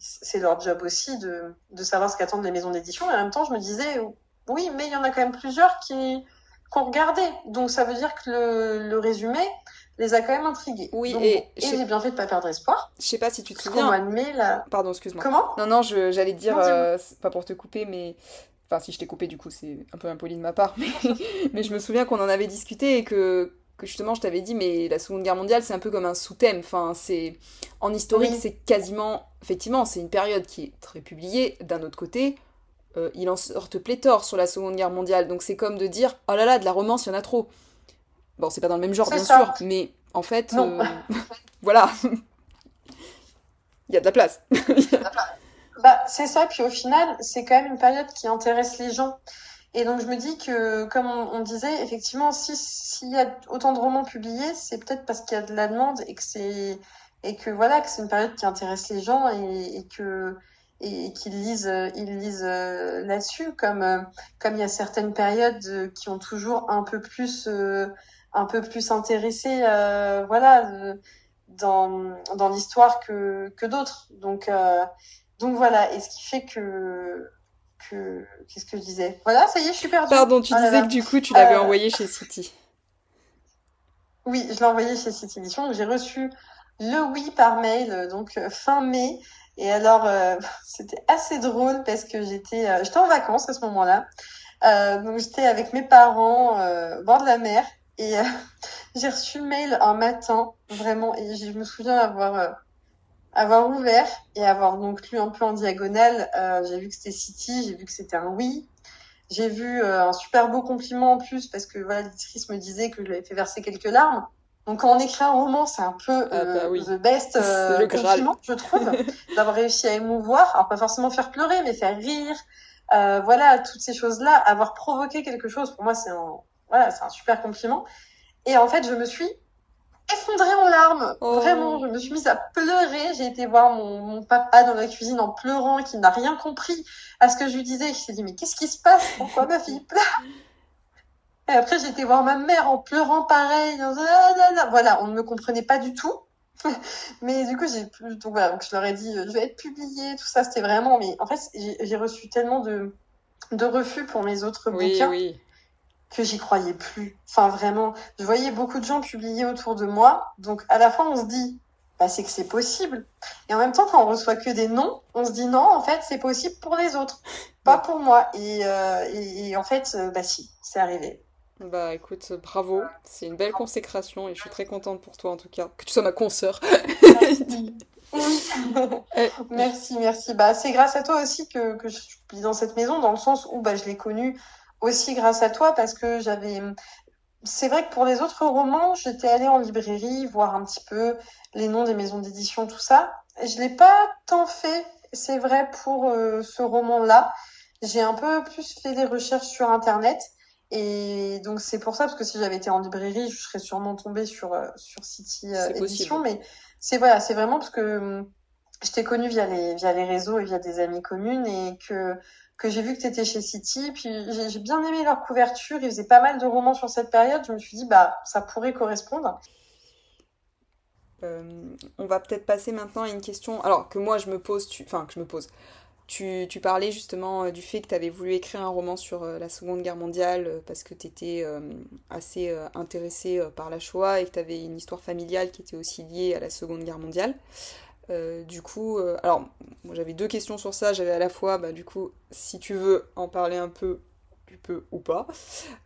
c'est leur job aussi de de savoir ce qu'attendent les maisons d'édition. Et en même temps, je me disais, oui, mais il y en a quand même plusieurs qui qu'on regardé. Donc ça veut dire que le, le résumé les a quand même intrigués. Oui, Donc, et, j'ai bien fait de pas perdre espoir. Je sais pas si tu te souviens. mai, là... Pardon, excuse-moi. Comment? Non, non, je- j'allais dire, Non, euh, pas pour te couper, mais. Enfin, si je t'ai coupé, du coup, c'est un peu impoli de ma part. Mais, mais je me souviens qu'on en avait discuté et que, que justement, je t'avais dit, mais la Seconde Guerre mondiale, c'est un peu comme un sous-thème. Enfin, c'est. En historique, Oui. c'est quasiment. Effectivement, c'est une période qui est très publiée. D'un autre côté, euh, il en sorte pléthore sur la Seconde Guerre mondiale. Donc, c'est comme de dire, oh là là, de la romance, il y en a trop. Bon, c'est pas dans le même genre, bien ça. sûr, mais en fait, Non. euh, voilà. Il y a de la place. Bah, c'est ça, puis au final, c'est quand même une période qui intéresse les gens. Et donc je me dis que, comme on, disait, effectivement, si s'il y a autant de romans publiés, c'est peut-être parce qu'il y a de la demande et que c'est et que voilà, que c'est une période qui intéresse les gens et, que et, qu'ils lisent ils lisent euh, là-dessus, comme euh, comme il y a certaines périodes euh, qui ont toujours un peu plus un peu plus intéressé, voilà, dans dans l'histoire que que d'autres. Donc euh, donc voilà, et ce qui fait que que qu'est-ce que je disais? Voilà, ça y est, je suis perdue. Pardon, tu Oh disais là. que du coup, tu l'avais Euh, envoyé chez City. Oui, je l'ai envoyé chez City Edition. J'ai reçu le oui par mail, donc euh, fin mai. Et alors, euh, c'était assez drôle parce que j'étais euh, j'étais en vacances à ce moment-là. Euh, donc j'étais avec mes parents au bord de la mer et j'ai reçu le mail un matin, vraiment. Et je me souviens avoir avoir ouvert et avoir donc lu un peu en diagonale. Euh, j'ai vu que c'était City, j'ai vu que c'était un oui. J'ai vu euh, un super beau compliment en plus parce que voilà, l'éditrice me disait que je lui avais fait verser quelques larmes. Donc quand on écrit un roman, c'est un peu Ah bah euh, oui. the best euh, le compliment, je trouve, d'avoir réussi à émouvoir. Alors pas forcément faire pleurer, mais faire rire. Euh, voilà, toutes ces choses-là, avoir provoqué quelque chose, pour moi, c'est un, voilà, c'est un super compliment. Et en fait, je me suis effondrée en larmes. Oh. Vraiment, je me suis mise à pleurer. J'ai été voir mon, mon papa dans la cuisine en pleurant, qui n'a rien compris à ce que je lui disais. Il s'est dit, mais qu'est-ce qui se passe? Pourquoi ma fille pleure? Et après, j'ai été voir ma mère en pleurant pareil. Ah, là, là. Voilà, on ne me comprenait pas du tout. Mais du coup, j'ai plus. Donc voilà, donc je leur ai dit, euh, je vais être publiée, tout ça. C'était vraiment. Mais en fait, j'ai j'ai reçu tellement de, de refus pour mes autres Oui, bouquins oui. Que j'y croyais plus. Enfin, vraiment, je voyais beaucoup de gens publier autour de moi. Donc, à la fois, on se dit, bah, c'est que c'est possible. Et en même temps, quand on reçoit que des noms, on se dit, non, en fait, c'est possible pour les autres, pas pour moi. Et, euh, et, et en fait, euh, bah, si, c'est arrivé. Bah écoute, bravo. C'est une belle consécration et je suis très contente pour toi en tout cas. Que tu sois ma consoeur. Merci, merci. Bah, c'est grâce à toi aussi que, que je suis dans cette maison, dans le sens où bah, je l'ai connue aussi grâce à toi, parce que j'avais. C'est vrai que pour les autres romans, j'étais allée en librairie voir un petit peu les noms des maisons d'édition, tout ça. Je l'ai pas tant fait, c'est vrai, pour euh, ce roman-là. J'ai un peu plus fait des recherches sur Internet. Et donc c'est pour ça, parce que si j'avais été en librairie, je serais sûrement tombée sur, euh, sur City euh, possible. Mais c'est voilà, c'est vraiment parce que hum, je t'ai connue via les, via les réseaux et via des amies communes et que, que j'ai vu que tu étais chez City. Puis j'ai bien aimé leur couverture. Ils faisaient pas mal de romans sur cette période. Je me suis dit, bah, ça pourrait correspondre. Euh, on va peut-être passer maintenant à une question. Alors que moi je me pose, enfin que je me pose. Tu, tu parlais justement euh, du fait que tu avais voulu écrire un roman sur euh, la Seconde Guerre mondiale parce que tu étais assez intéressé euh, par la Shoah et que tu avais une histoire familiale qui était aussi liée à la Seconde Guerre mondiale. Euh, du coup, euh, alors moi j'avais deux questions sur ça. J'avais à la fois, bah, du coup, si tu veux en parler un peu, tu peux ou pas.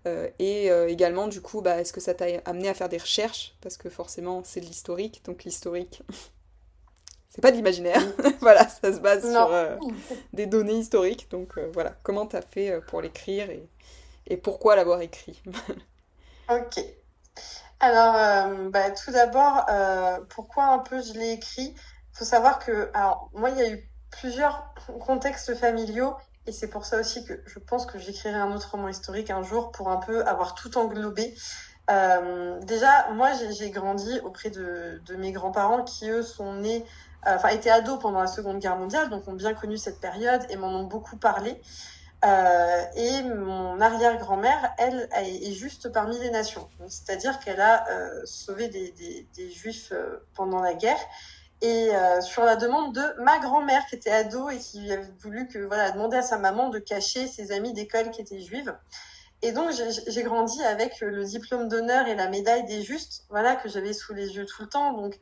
Euh, et également, du coup, bah, est-ce que ça t'a amené à faire des recherches? Parce que forcément, c'est de l'historique. Donc l'historique, c'est pas de l'imaginaire. voilà, ça se base Non. sur des données historiques. Donc voilà, comment t'as fait pour l'écrire et, et pourquoi l'avoir écrit? Ok. Alors, bah, tout d'abord, pourquoi un peu je l'ai écrit? Il faut savoir que, alors, moi, il y a eu plusieurs contextes familiaux, et c'est pour ça aussi que je pense que j'écrirai un autre roman historique un jour pour un peu avoir tout englobé. Euh, déjà, moi, j'ai grandi auprès de, mes grands-parents qui, eux, sont nés, euh, enfin, étaient ados pendant la Seconde Guerre mondiale, donc ont bien connu cette période et m'en ont beaucoup parlé. Euh, et mon arrière-grand-mère, elle, est juste parmi les nations. C'est-à-dire qu'elle a sauvé des, juifs pendant la guerre. Et sur la demande de ma grand-mère qui était ado et qui avait voulu que voilà demander à sa maman de cacher ses amis d'école qui étaient juives. Et donc j'ai grandi avec le diplôme d'honneur et la médaille des justes, voilà que j'avais sous les yeux tout le temps. Donc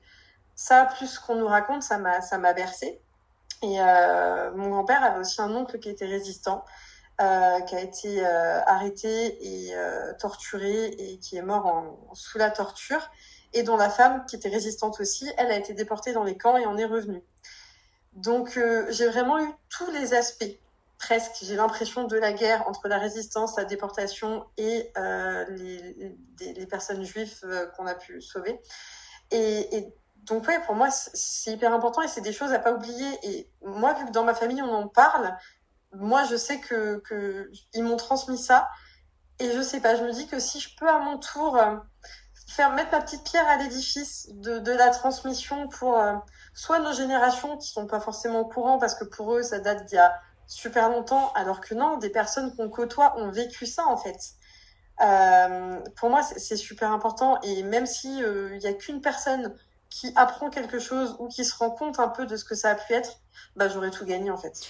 ça, plus qu'on nous raconte, ça m'a ça m'a bercé. Et euh, mon grand-père avait aussi un oncle qui était résistant, euh, qui a été euh, arrêté et euh, torturé et qui est mort sous la torture, et dont la femme, qui était résistante aussi, elle a été déportée dans les camps et en est revenue. Donc euh, j'ai vraiment eu tous les aspects, presque, j'ai l'impression de la guerre entre la résistance, la déportation et euh, les, personnes juives qu'on a pu sauver. Et, donc ouais, pour moi, c'est hyper important et c'est des choses à pas oublier. Et moi, vu que dans ma famille, on en parle, moi, je sais que, que m'ont transmis ça. Et je sais pas, je me dis que si je peux à mon tour euh, faire mettre ma petite pierre à l'édifice de, de la transmission pour euh, soit nos générations qui sont pas forcément au courant parce que pour eux, ça date d'il y a super longtemps, alors que non, des personnes qu'on côtoie ont vécu ça en fait. Euh, pour moi, c'est super important et même si il euh, y a qu'une personne qui apprend quelque chose ou qui se rend compte un peu de ce que ça a pu être, bah j'aurais tout gagné en fait.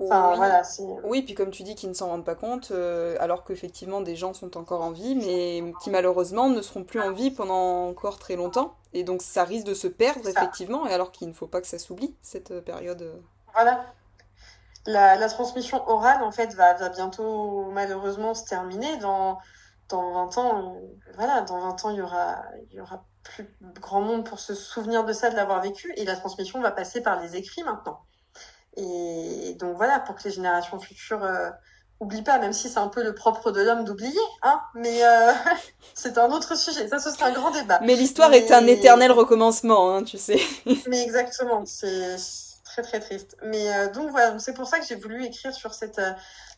Enfin, oui. Voilà, oui, puis comme tu dis, qu'ils ne s'en rendent pas compte, euh, alors qu'effectivement des gens sont encore en vie, mais qui malheureusement ne seront plus en vie pendant encore très longtemps. Et donc ça risque de se perdre, effectivement, et alors qu'il ne faut pas que ça s'oublie, cette euh, période. Euh. Voilà. La, la, transmission orale, en fait, va, va bientôt malheureusement se terminer. Dans, dans 20 ans, voilà, dans 20 ans, il y aura, il y aura plus grand monde pour se souvenir de ça, de l'avoir vécu. Et la transmission va passer par les écrits maintenant. Et donc voilà, pour que les générations futures euh, oublient pas, même si c'est un peu le propre de l'homme d'oublier, hein. Mais euh, c'est un autre sujet. Ça, ce sera un grand débat. Mais l'histoire mais... est un éternel recommencement, hein, tu sais. Mais exactement, c'est très très triste. Mais euh, donc voilà, c'est pour ça que j'ai voulu écrire sur cette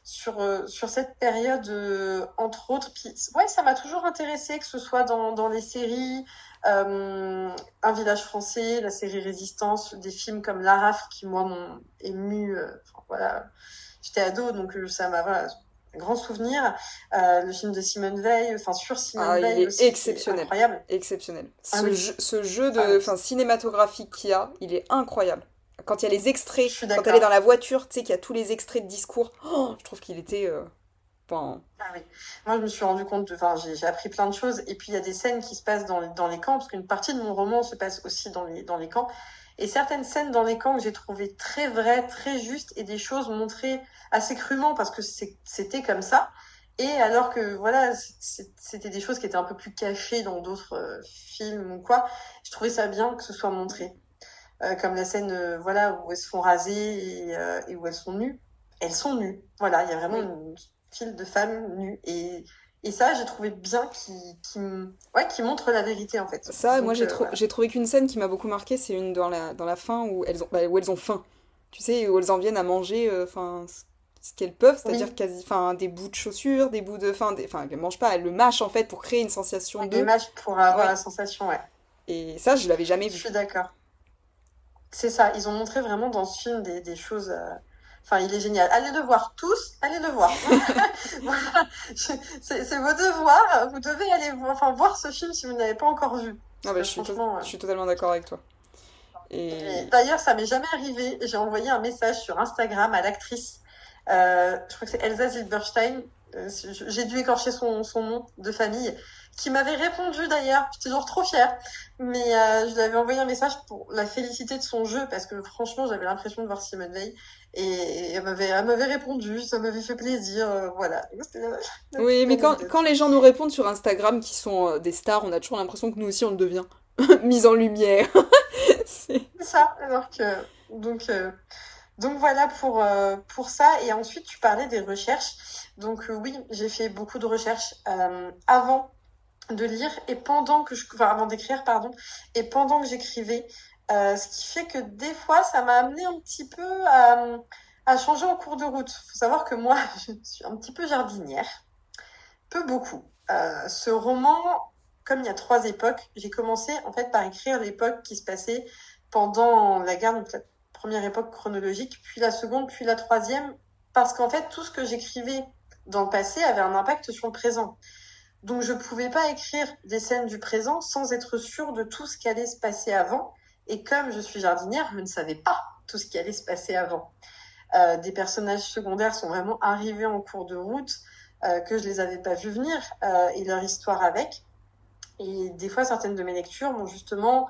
sur, euh, sur cette période, euh, entre autres. Puis, ouais, ça m'a toujours intéressé, que ce soit dans, dans les séries, euh, Un village français, la série Résistance, des films comme L'Araf, qui, moi, m'ont ému. Enfin, voilà, j'étais ado, donc ça m'a. Voilà, un grand souvenir. le film de Simone Veil, enfin, sur Simone ah, Veil. Il est aussi, exceptionnel. Incroyable. Exceptionnel. Ce, ah, oui. jeu, ce jeu de, ah, oui. cinématographique qu'il y a, il est incroyable quand il y a les extraits, quand elle est dans la voiture, tu sais qu'il y a tous les extraits de discours, oh, je trouve qu'il était. Euh... Enfin... Ah oui. Moi, je me suis rendu compte, de... enfin, j'ai appris plein de choses. Et puis, il y a des scènes qui se passent dans, dans les camps, parce qu'une partie de mon roman se passe aussi dans les, dans les camps. Et certaines scènes dans les camps que j'ai trouvées très vraies, très justes, et des choses montrées assez crûment, parce que c'était comme ça. Et alors que, voilà, c'était des choses qui étaient un peu plus cachées dans d'autres euh, films ou quoi, je trouvais ça bien que ce soit montré. Euh, comme la scène euh, voilà où elles se font raser et, euh, et, où elles sont nues. Elles sont nues. Voilà, il y a vraiment une file de femmes nues et et ça, j'ai trouvé bien qui, qui, ouais, qui montre la vérité en fait. Ça, Donc, moi j'ai, voilà. trouvé qu'une scène qui m'a beaucoup marqué, c'est une dans la, dans la fin où elles ont, bah, où elles ont faim. Tu sais, où elles en viennent à manger, enfin, ce qu'elles peuvent, c'est-à-dire oui. quasi, enfin, des bouts de chaussures, des bouts de, enfin, enfin, elles mangent pas, elles le mâchent en fait pour créer une sensation elles de. Elles mâchent pour avoir ouais. la sensation, ouais. Et ça, je l'avais jamais vu. Je suis d'accord. C'est ça, ils ont montré vraiment dans ce film des, des choses. Euh... Enfin, il est génial. Allez le voir tous, allez le voir. c'est vos devoirs. Vous devez aller voir, enfin, voir ce film si vous n'avez pas encore vu. Ah bah, je, suis to euh... je suis totalement d'accord avec toi. Et... Et D'ailleurs, ça m'est jamais arrivé. J'ai envoyé un message sur Instagram à l'actrice. Euh, je crois que c'est Elsa Zilberstein. Euh, J'ai dû écorcher son, son nom de famille qui m'avait répondu d'ailleurs. J'étais toujours trop fière. Mais euh, je lui avais envoyé un message pour la féliciter de son jeu parce que franchement, j'avais l'impression de voir Simone Veil. Et elle m'avait répondu, ça m'avait fait plaisir. Euh, voilà. Oui, mais quand, quand les gens nous répondent sur Instagram qui sont euh, des stars, on a toujours l'impression que nous aussi on le devient. Mise en lumière. C'est ça. Alors que. Donc. Euh... Donc voilà pour, euh, pour ça. Et ensuite, tu parlais des recherches. Donc euh, oui, j'ai fait beaucoup de recherches euh, avant de lire et pendant que je, enfin, avant d'écrire, pardon, et pendant que j'écrivais, euh, ce qui fait que des fois, ça m'a amené un petit peu à, à changer en cours de route. Faut savoir que moi, je suis un petit peu jardinière, peu beaucoup. Euh, ce roman, comme il y a trois époques, j'ai commencé en fait par écrire l'époque qui se passait pendant la guerre, donc la première époque chronologique, puis la seconde, puis la troisième, parce qu'en fait, tout ce que j'écrivais dans le passé avait un impact sur le présent. Donc je pouvais pas écrire des scènes du présent sans être sûre de tout ce qui allait se passer avant Et comme je suis jardinière, je ne savais pas tout ce qui allait se passer avant. Euh, des personnages secondaires sont vraiment arrivés en cours de route euh, que je les avais pas vus venir euh, et leur histoire avec. Et des fois, certaines de mes lectures m'ont justement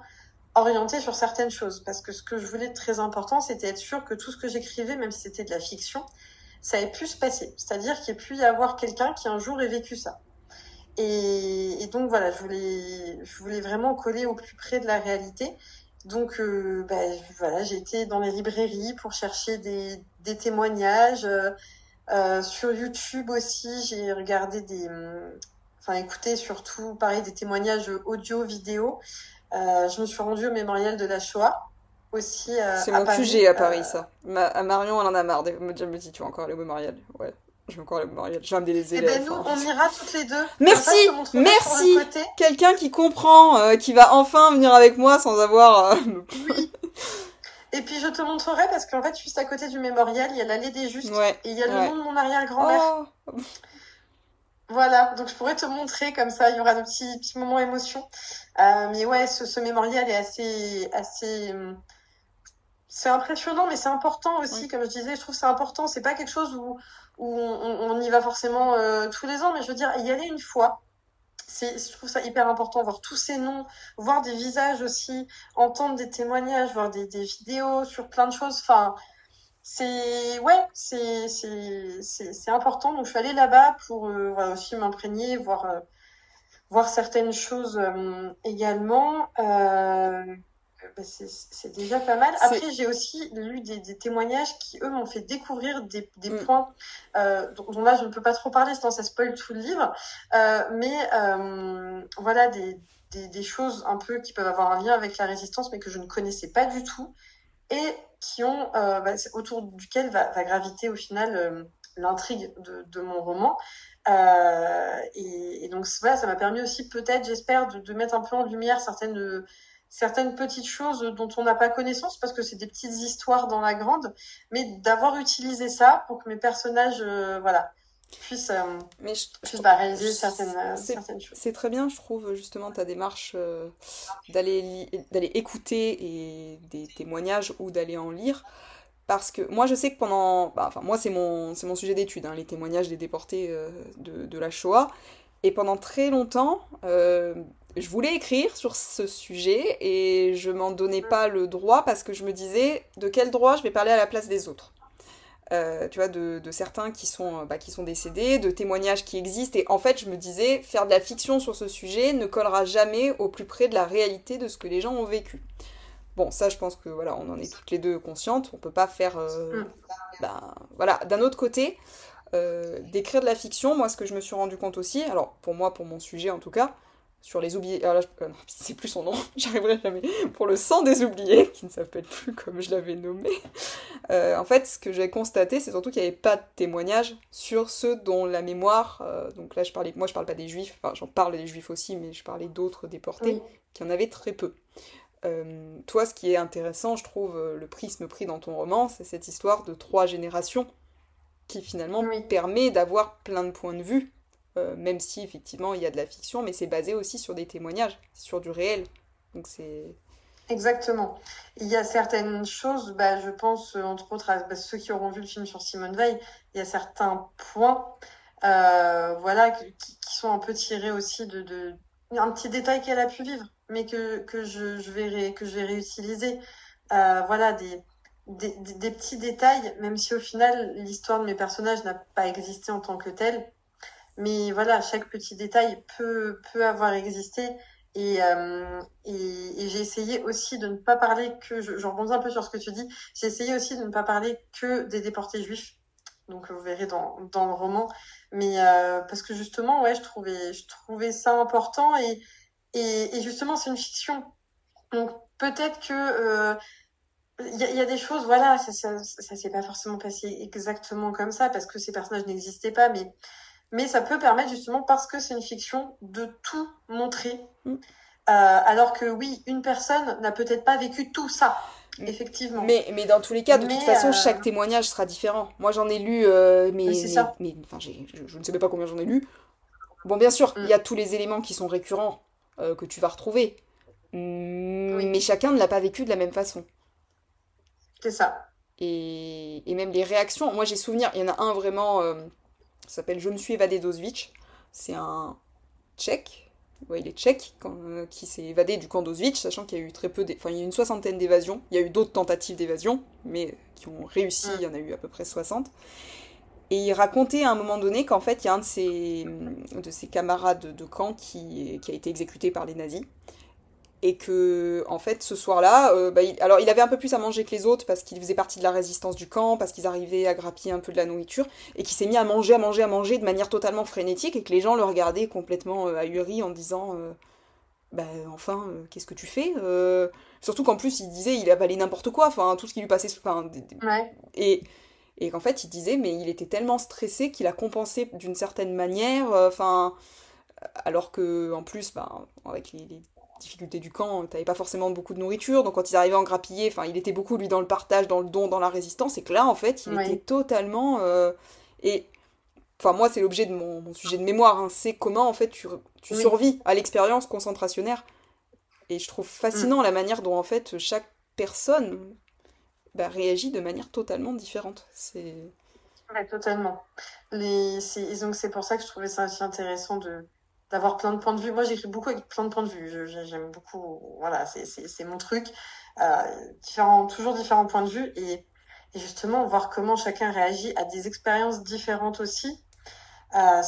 orienté sur certaines choses parce que ce que je voulais de très important, c'était être sûr que tout ce que j'écrivais, même si c'était de la fiction, ça ait pu se passer. C'est-à-dire qu'il ait pu y avoir quelqu'un qui un jour ait vécu ça. Et, et, donc voilà, je voulais, je voulais vraiment coller au plus près de la réalité. Donc euh, bah, voilà, j'ai été dans les librairies pour chercher des, des témoignages. Euh, euh, sur YouTube aussi, j'ai regardé des, enfin écouté surtout pareil des témoignages audio, vidéo. Euh, je me suis rendue au mémorial de la Shoah aussi. C'est mon Paris. QG à Paris, ça. Ma à Marion, elle en a marre de me dit, tu vas encore aller au mémorial. Ouais. Je vais encore mémorial. Je vais amener des Et élèves. ben nous, hein. on ira toutes les deux. Merci, merci. Quelqu'un qui comprend, euh, qui va enfin venir avec moi sans avoir. euh, Oui. Et puis je te montrerai parce qu'en fait, juste à côté du mémorial, il y a l'allée des Justes. Ouais. Et il y a le ouais. nom de mon arrière-grand-mère. Oh, Voilà, donc je pourrais te montrer comme ça, il y aura de petits, petits moments émotion. Euh, mais ouais, ce, ce mémorial est assez, assez, c'est impressionnant, mais c'est important aussi, Oui. comme je disais, je trouve que c'est important. C'est pas quelque chose où, où on, y va forcément euh, tous les ans, mais je veux dire, y aller une fois, je trouve ça hyper important, voir tous ces noms, voir des visages aussi, entendre des témoignages, voir des, vidéos sur plein de choses. Enfin, c'est ouais, c'est important. Donc je suis allée là-bas pour euh, aussi m'imprégner, voir euh, voir certaines choses également. Bah, c'est déjà pas mal. Après, j'ai aussi lu des, des témoignages qui eux m'ont fait découvrir des des Mm. points euh, dont, dont là je ne peux pas trop parler, sinon ça spoil tout le livre. Euh, mais euh, voilà des des choses un peu qui peuvent avoir un lien avec la résistance, mais que je ne connaissais pas du tout et qui ont euh, bah, autour duquel va, va graviter au final l'intrigue de, de mon roman. Euh, et, et donc voilà, ça m'a permis aussi peut-être, j'espère, de, de mettre un peu en lumière certaines certaines petites choses dont on n'a pas connaissance parce que c'est des petites histoires dans la grande, mais d'avoir utilisé ça pour que mes personnages, euh, voilà, puissent, euh, Mais je- puissent bah, réaliser certaines, euh, C'est- certaines choses. C'est très bien, je trouve, justement, ta démarche euh, d'aller écouter et des témoignages ou d'aller en lire. Parce que moi, je sais que pendant. bah, enfin, moi, c'est mon, mon sujet d'étude, hein, les témoignages des déportés de, de la Shoah. Et pendant très longtemps, euh, je voulais écrire sur ce sujet et je m'en donnais pas le droit parce que je me disais de quel droit je vais parler à la place des autres? Euh, tu vois, de, de certains qui sont, bah, qui sont décédés, de témoignages qui existent. Et en fait, je me disais, faire de la fiction sur ce sujet ne collera jamais au plus près de la réalité de ce que les gens ont vécu. Bon, ça, je pense que voilà, on en est toutes les deux conscientes. On peut pas faire. euh, Mm. ben, voilà. D'un autre côté, euh, d'écrire de la fiction, moi, ce que je me suis rendu compte aussi, alors pour moi, pour mon sujet en tout cas, sur les oubliés. Alors là, je- euh, non, c'est plus son nom, j'arriverai jamais. Pour le sang des oubliés, qui ne s'appelle plus comme je l'avais nommé. Euh, en fait, ce que j'ai constaté, c'est surtout qu'il n'y avait pas de témoignages sur ceux dont la mémoire. euh, donc là, je parlais, moi, je parle pas des juifs, enfin, j'en parle des juifs aussi, mais je parlais d'autres déportés, Oui. qui en avaient très peu. Euh, toi, ce qui est intéressant, je trouve, le prisme pris dans ton roman, c'est cette histoire de trois générations qui finalement Oui. permet d'avoir plein de points de vue, euh, même si effectivement il y a de la fiction, mais c'est basé aussi sur des témoignages, sur du réel. Donc c'est. Exactement. Il y a certaines choses, bah, je pense, euh, entre autres, à bah, ceux qui auront vu le film sur Simone Veil, il y a certains points, euh, voilà, qui, sont un peu tirés aussi de, de un petit détail qu'elle a pu vivre, mais que, que je, je vais que je vais réutiliser. Voilà, des, des, des petits détails, même si au final, l'histoire de mes personnages n'a pas existé en tant que telle. Mais voilà, chaque petit détail peut, peut avoir existé. Et, euh, et, et j'ai essayé aussi de ne pas parler que, je, je rebondis un peu sur ce que tu dis, j'ai essayé aussi de ne pas parler que des déportés juifs. Donc vous verrez dans, dans le roman. Mais euh, parce que justement, ouais, je trouvais, je trouvais ça important et, et, justement, c'est une fiction. Donc peut-être que euh, il y, a, des choses, voilà, ça, ça, ça s'est pas forcément passé exactement comme ça parce que ces personnages n'existaient pas, mais mais ça peut permettre justement parce que c'est une fiction de tout montrer. Mm. Euh, alors que oui, une personne n'a peut-être pas vécu tout ça, Mm. effectivement. Mais, mais dans tous les cas, de Mais, toute façon, euh, chaque témoignage sera différent. Moi, j'en ai lu, euh, mais, Mais enfin, je, je ne sais même pas combien j'en ai lu. Bon, bien sûr, il Mm. y a tous les éléments qui sont récurrents euh, que tu vas retrouver. mais chacun ne l'a pas vécu de la même façon. C'est ça. Et, et, même les réactions, moi j'ai souvenir, il y en a un vraiment, ça s'appelle Je me suis évadé d'Auschwitz. C'est un tchèque, ouais, il est tchèque, euh, qui s'est évadé du camp d'Auschwitz, sachant qu'il y a eu très peu, enfin il y a eu une soixantaine d'évasions, il y a eu d'autres tentatives d'évasion, mais qui ont réussi, il y en a eu à peu près 60. Et il racontait à un moment donné qu'en fait, il y a un de ses, de ses camarades de camp qui, qui a été exécuté par les nazis et que en fait ce soir-là, euh, bah, il, alors il avait un peu plus à manger que les autres parce qu'il faisait partie de la résistance du camp, parce qu'ils arrivaient à grappiller un peu de la nourriture, et qu'il s'est mis à manger, à manger, à manger de manière totalement frénétique, et que les gens le regardaient complètement euh, ahuri en disant euh, bah enfin qu'est-ce que tu fais Surtout qu'en plus il disait il avalait n'importe quoi, enfin tout ce qui lui passait, enfin ouais. et et qu'en fait il disait mais il était tellement stressé qu'il a compensé d'une certaine manière, enfin alors que en plus ben, avec les, les difficultés du camp, t'avais pas forcément beaucoup de nourriture, donc quand ils arrivaient en grappiller, enfin, il était beaucoup lui dans le partage, dans le don, dans la résistance, et que là, en fait, il était totalement. Euh, et. Enfin, moi, c'est l'objet de mon, mon, sujet de mémoire, hein, c'est comment, en fait, tu, tu oui. survis à l'expérience concentrationnaire. Et je trouve fascinant mm. la manière dont, en fait, chaque personne bah, réagit de manière totalement différente. C'est. Ouais, totalement. Les... Donc, c'est pour ça que je trouvais ça aussi intéressant de d'avoir plein de points de vue. Moi, j'écris beaucoup avec plein de points de vue. J'aime beaucoup, voilà, c'est mon truc. Euh, différents, toujours différents points de vue et, justement voir comment chacun réagit à des expériences différentes aussi. Euh,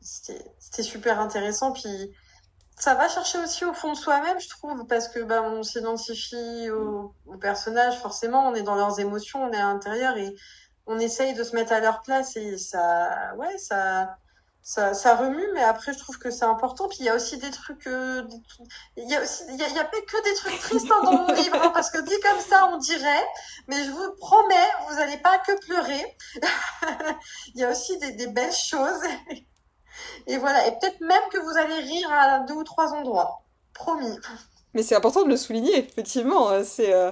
C'était super intéressant. Puis ça va chercher aussi au fond de soi-même, je trouve, parce que bah, on s'identifie aux personnages. Forcément, on est dans leurs émotions, on est à l'intérieur et on essaye de se mettre à leur place et ça, ouais, ça ça, ça remue, mais après, je trouve que c'est important. Puis il y a aussi des trucs. Euh. Il y a y y a pas que des trucs tristes hein, dans mon livre, hein, parce que dit comme ça, on dirait. Mais je vous promets, vous n'allez pas que pleurer. il y a aussi des, des belles choses. Et voilà. Et peut-être même que vous allez rire à deux ou trois endroits. Promis. Mais c'est important de le souligner, effectivement. Euh, c'est. Euh...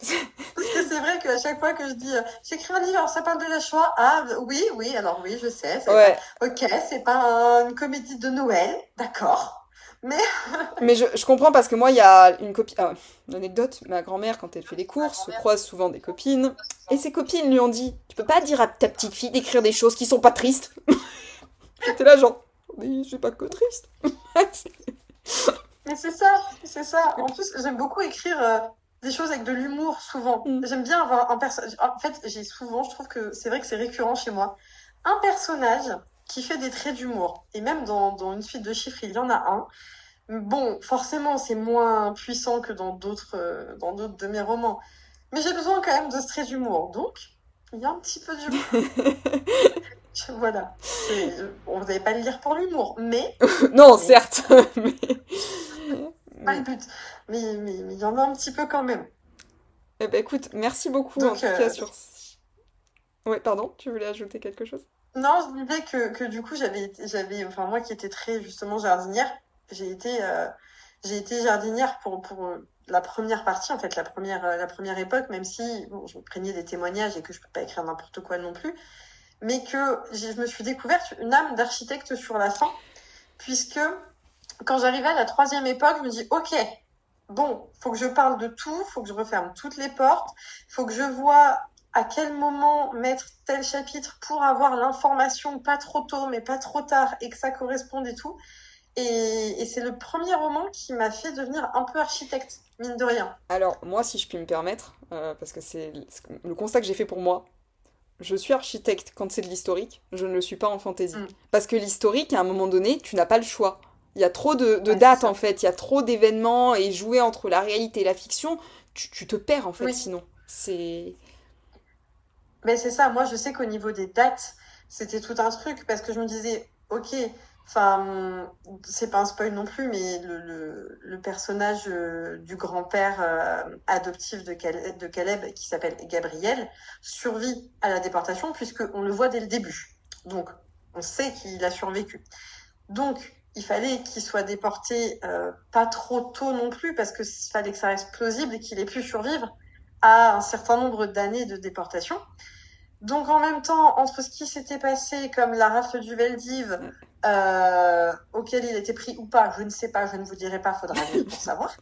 Parce que c'est vrai qu'à chaque fois que je dis euh, j'écris un livre, ça parle de la Shoah, ah oui, oui, alors oui, je sais. Ouais. Pas... Ok, c'est pas une comédie de Noël, d'accord. Mais... Mais je, je, comprends parce que moi, il y a une copine. Ah, une anecdote ma grand-mère, quand elle fait les courses, se croise souvent des copines. Et ses copines lui ont dit Tu peux pas dire à ta petite fille d'écrire des choses qui sont pas tristes J'étais là, genre Mais j'ai pas que triste. Mais c'est ça, c'est ça. En plus, j'aime beaucoup écrire. Euh des choses avec de l'humour souvent. Mm. J'aime bien avoir un personnage. En fait, j'ai souvent, je trouve que c'est vrai que c'est récurrent chez moi, un personnage qui fait des traits d'humour. Et même dans, dans, une suite de chiffres, il y en a un. Bon, forcément, c'est moins puissant que dans d'autres euh, dans d'autres de mes romans. Mais j'ai besoin quand même de ce trait d'humour. Donc, il y a un petit peu d'humour. voilà. Bon, vous n'allez pas le lire pour l'humour, mais... non, mais... certes. mais pas le but. Mais, mais, mais il y en a un petit peu quand même. Eh ben écoute, merci beaucoup Donc, en tout euh... cas sur... Oui, pardon, tu voulais ajouter quelque chose? Non, je disais que, que du coup, j'avais, j'avais, enfin moi qui étais très justement jardinière, j'ai été, euh, j'ai été jardinière pour, pour la première partie, en fait, la première, la première époque, même si bon, je me craignais des témoignages et que je peux pas écrire n'importe quoi non plus, mais que je me suis découverte une âme d'architecte sur la fin, puisque quand j'arrivais à la troisième époque, je me dis, OK, bon, faut que je parle de tout, faut que je referme toutes les portes, faut que je vois à quel moment mettre tel chapitre pour avoir l'information pas trop tôt, mais pas trop tard, et que ça corresponde et tout. Et, et c'est le premier roman qui m'a fait devenir un peu architecte, mine de rien. Alors, moi, si je puis me permettre, euh, parce que c'est le constat que j'ai fait pour moi, je suis architecte quand c'est de l'historique, je ne le suis pas en fantaisie. Mm. Parce que l'historique, à un moment donné, tu n'as pas le choix. Il y a trop de, de ouais, dates en fait, il y a trop d'événements et jouer entre la réalité et la fiction, tu, tu te perds en fait oui. sinon. C'est. Mais c'est ça, moi je sais qu'au niveau des dates, c'était tout un truc parce que je me disais, ok, enfin, c'est pas un spoil non plus, mais le, le, le personnage euh, du grand-père euh, adoptif de, Caleb, de Caleb qui s'appelle Gabriel survit à la déportation puisqu'on le voit dès le début. Donc on sait qu'il a survécu. Donc il fallait qu'il soit déporté euh, pas trop tôt non plus parce que fallait que ça reste plausible et qu'il ait pu survivre à un certain nombre d'années de déportation. Donc en même temps, entre ce qui s'était passé comme la rafle du Veldiv, euh, auquel il était pris ou pas, je ne sais pas, je ne vous dirai pas, faudra aller pour savoir.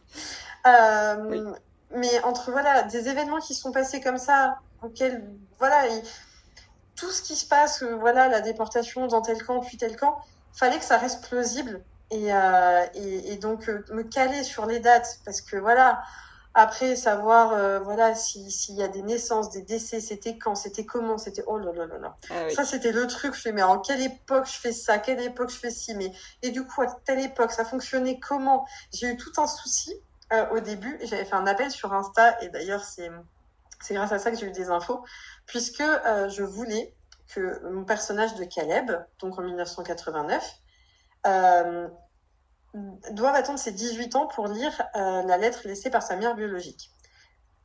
Euh, Mais entre voilà des événements qui sont passés comme ça, auxquels voilà tout ce qui se passe, voilà la déportation dans tel camp puis tel camp, fallait que ça reste plausible et, euh, et, et, donc euh, me caler sur les dates parce que voilà après, savoir euh, voilà s'il y a des naissances, des décès, c'était quand, c'était comment, c'était oh là là là là. Ah, oui. Ça c'était le truc. Je fais mais en quelle époque je fais ça, quelle époque je fais ci, mais et du coup à telle époque ça fonctionnait comment? J'ai eu tout un souci au début. J'avais fait un appel sur Insta et d'ailleurs c'est c'est grâce à ça que j'ai eu des infos puisque je voulais que mon personnage de Caleb, donc en 1989, euh, doivent attendre ses 18 ans pour lire euh, la lettre laissée par sa mère biologique.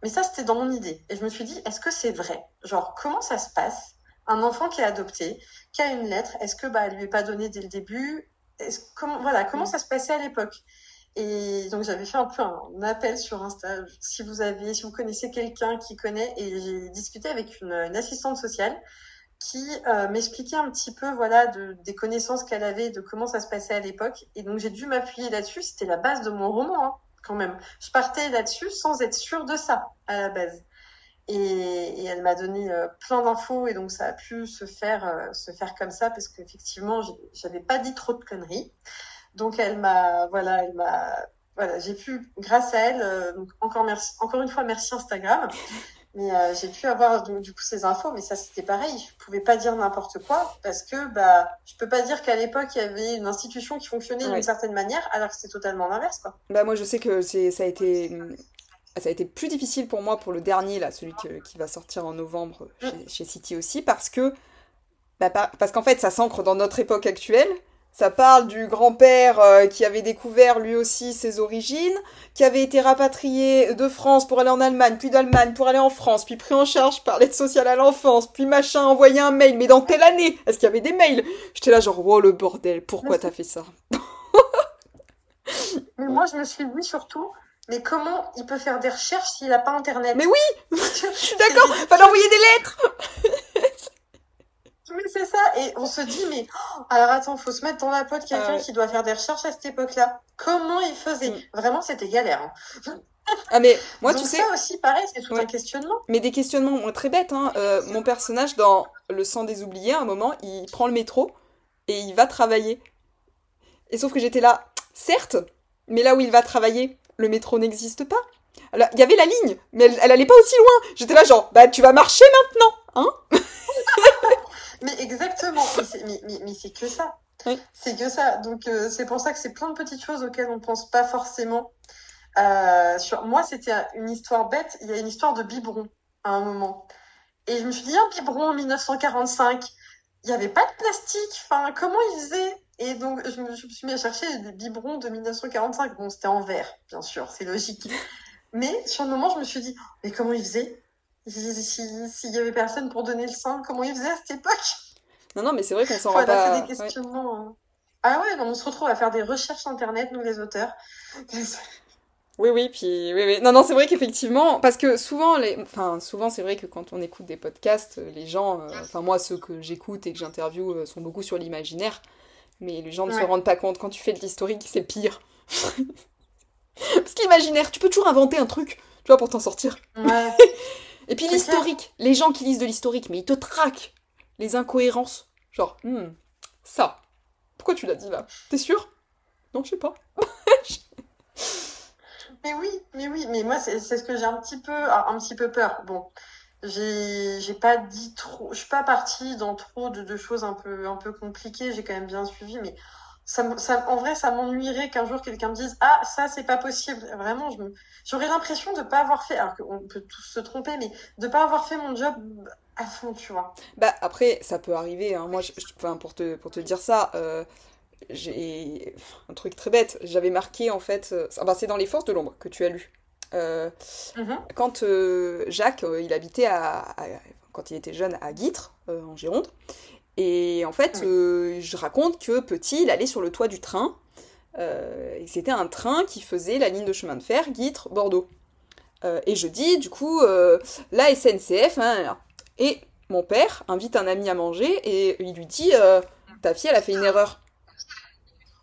Mais ça, c'était dans mon idée. Et je me suis dit, est-ce que c'est vrai? Genre, comment ça se passe? Un enfant qui est adopté, qui a une lettre, est-ce que bah, elle lui est pas donnée dès le début? Comment, Voilà, comment ça se passait à l'époque? Et donc j'avais fait un peu un appel sur Insta. Si vous avez, si vous connaissez quelqu'un qui connaît, et j'ai discuté avec une, une assistante sociale qui euh, m'expliquait un petit peu voilà de, des connaissances qu'elle avait de comment ça se passait à l'époque. Et donc j'ai dû m'appuyer là-dessus. C'était la base de mon roman hein, quand même. Je partais là-dessus sans être sûre de ça à la base. Et, et elle m'a donné euh, plein d'infos. Et donc ça a pu se faire euh, se faire comme ça parce qu'effectivement j'avais pas dit trop de conneries. Donc elle m'a voilà elle m'a voilà j'ai pu grâce à elle donc encore merci encore une fois merci Instagram mais euh, j'ai pu avoir du, du, coup ces infos, mais ça c'était pareil. Je pouvais pas dire n'importe quoi parce que bah je peux pas dire qu'à l'époque il y avait une institution qui fonctionnait d'une certaine manière alors que c'est totalement l'inverse quoi. Bah moi je sais que c'est ça a été ça a été plus difficile pour moi pour le dernier là, celui que, qui va sortir en novembre chez, mm. chez City aussi parce que bah, parce qu'en fait ça s'ancre dans notre époque actuelle ça parle du grand-père euh, qui avait découvert lui aussi ses origines, qui avait été rapatrié de France pour aller en Allemagne, puis d'Allemagne pour aller en France, puis pris en charge par l'aide sociale à l'enfance, puis machin, envoyé un mail, mais dans telle année? Est-ce qu'il y avait des mails? J'étais là genre, oh le bordel, pourquoi t'as fait ça? Mais moi je me suis dit surtout, mais comment il peut faire des recherches s'il n'a pas internet? Mais oui! Je suis d'accord, fallait envoyer des lettres mais c'est ça, et on se dit, mais oh, alors attends, faut se mettre dans la peau de quelqu'un ah qui doit faire des recherches à cette époque-là. Comment il faisait mm. Vraiment, c'était galère. Hein. Ah mais moi Donc tu sais ça aussi pareil c'est tout Ouais. un questionnement. mais des questionnements très bêtes hein. Euh, mon personnage dans le sang des oubliés à un moment il prend le métro et il va travailler et sauf que j'étais là certes mais là où il va travailler le métro n'existe pas alors il y avait la ligne mais elle, elle allait pas aussi loin j'étais là genre bah tu vas marcher maintenant hein Mais exactement, mais c'est, mais, mais, mais c'est que ça. Oui. C'est que ça. Donc euh, c'est pour ça que c'est plein de petites choses auxquelles on pense pas forcément. Euh, sur moi, c'était une histoire bête. Il y a une histoire de biberon à un moment. Et je me suis dit, un biberon en 1945, il n'y avait pas de plastique. Enfin, comment ils faisaient Et donc, je me, je me suis mis à chercher des biberons de 1945. Bon, c'était en verre, bien sûr, c'est logique. Mais sur le moment, je me suis dit, mais comment ils faisaient S'il si, si, y avait personne pour donner le sein, comment ils faisaient à cette époque? Non non mais c'est vrai qu'on s'en rend pas des questionnements. hein. Ah ouais, on se retrouve à faire des recherches internet, nous les auteurs. Oui, oui, puis oui, oui. Non, non, c'est vrai qu'effectivement, parce que souvent, les... enfin, souvent, c'est vrai que quand on écoute des podcasts, les gens, euh, enfin moi, ceux que j'écoute et que j'interviewe euh, sont beaucoup sur l'imaginaire, mais les gens ne se Ouais. rendent pas compte. Quand tu fais de l'historique, c'est pire. parce qu'imaginaire, tu peux toujours inventer un truc, tu vois, pour t'en sortir. Ouais. Et puis l'historique, les gens qui lisent de l'historique, mais ils te traquent les incohérences. Genre, hmm, ça. Pourquoi tu l'as dit là? T'es sûr? Non, je sais pas. Mais oui, mais oui, mais moi c'est ce que j'ai un petit peu un petit peu peur. Bon, j'ai j'ai pas dit trop, je suis pas partie dans trop de, de choses un peu un peu compliquées, j'ai quand même bien suivi, mais ça, ça en vrai ça m'ennuierait qu'un jour quelqu'un me dise ah ça c'est pas possible. Vraiment, me- j'aurais l'impression de pas avoir fait, alors qu'on peut tous se tromper, mais de pas avoir fait mon job à fond, tu vois. Bah après, ça peut arriver. Hein. Moi, je, je- enfin, pour te, pour te dire ça, euh, j'ai un truc très bête. J'avais marqué en fait, euh, c'est dans Les Forces de l'ombre que tu as lu. Euh, Mhm. quand euh, Jacques, il habitait à, à- quand il était jeune à Guîtres, euh, en Gironde, et en fait, euh, je raconte que petit, il allait sur le toit du train, euh, et c'était un train qui faisait la ligne de chemin de fer Guîtres-Bordeaux. Euh, et je dis, du coup, la SNCF, hein, et mon père invite un ami à manger, et il lui dit, ta fille, elle a fait une erreur.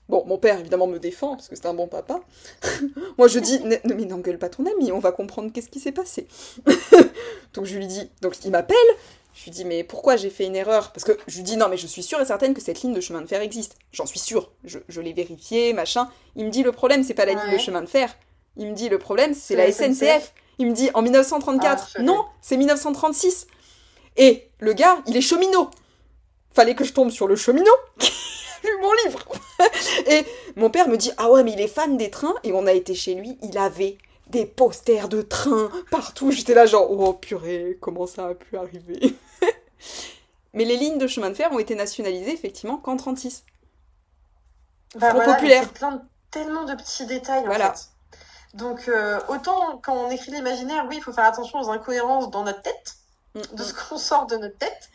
Bon, mon père, évidemment, me défend, parce que c'est un bon papa. Moi, je dis, mais n'engueule pas ton ami, on va comprendre qu'est-ce qui s'est passé. donc, je lui dis, donc il m'appelle, je lui dis, mais pourquoi j'ai fait une erreur? Parce que je lui dis, non, mais je suis sûre et certaine que cette ligne de chemin de fer existe. J'en suis sûre. Je, l'ai vérifié, machin. Il me dit, le problème, c'est pas la ligne de chemin de fer. Il me dit, le problème, c'est la SNCF. Il me dit, en 1934. Ah, non, c'est 1936. Et le gars, il est cheminot. Fallait que je tombe sur le cheminot qui a lu mon livre. et mon père me dit, ah ouais, mais il est fan des trains. Et on a été chez lui, il avait des posters de trains partout. J'étais là genre, oh purée, comment ça a pu arriver? Mais les lignes de chemin de fer ont été nationalisées effectivement qu'en 36. Bah populaire. Plein tellement de petits détails voilà. en fait. Donc euh, autant quand on écrit l'imaginaire, oui, il faut faire attention aux incohérences dans notre tête, mm, de mm. ce qu'on sort de notre tête.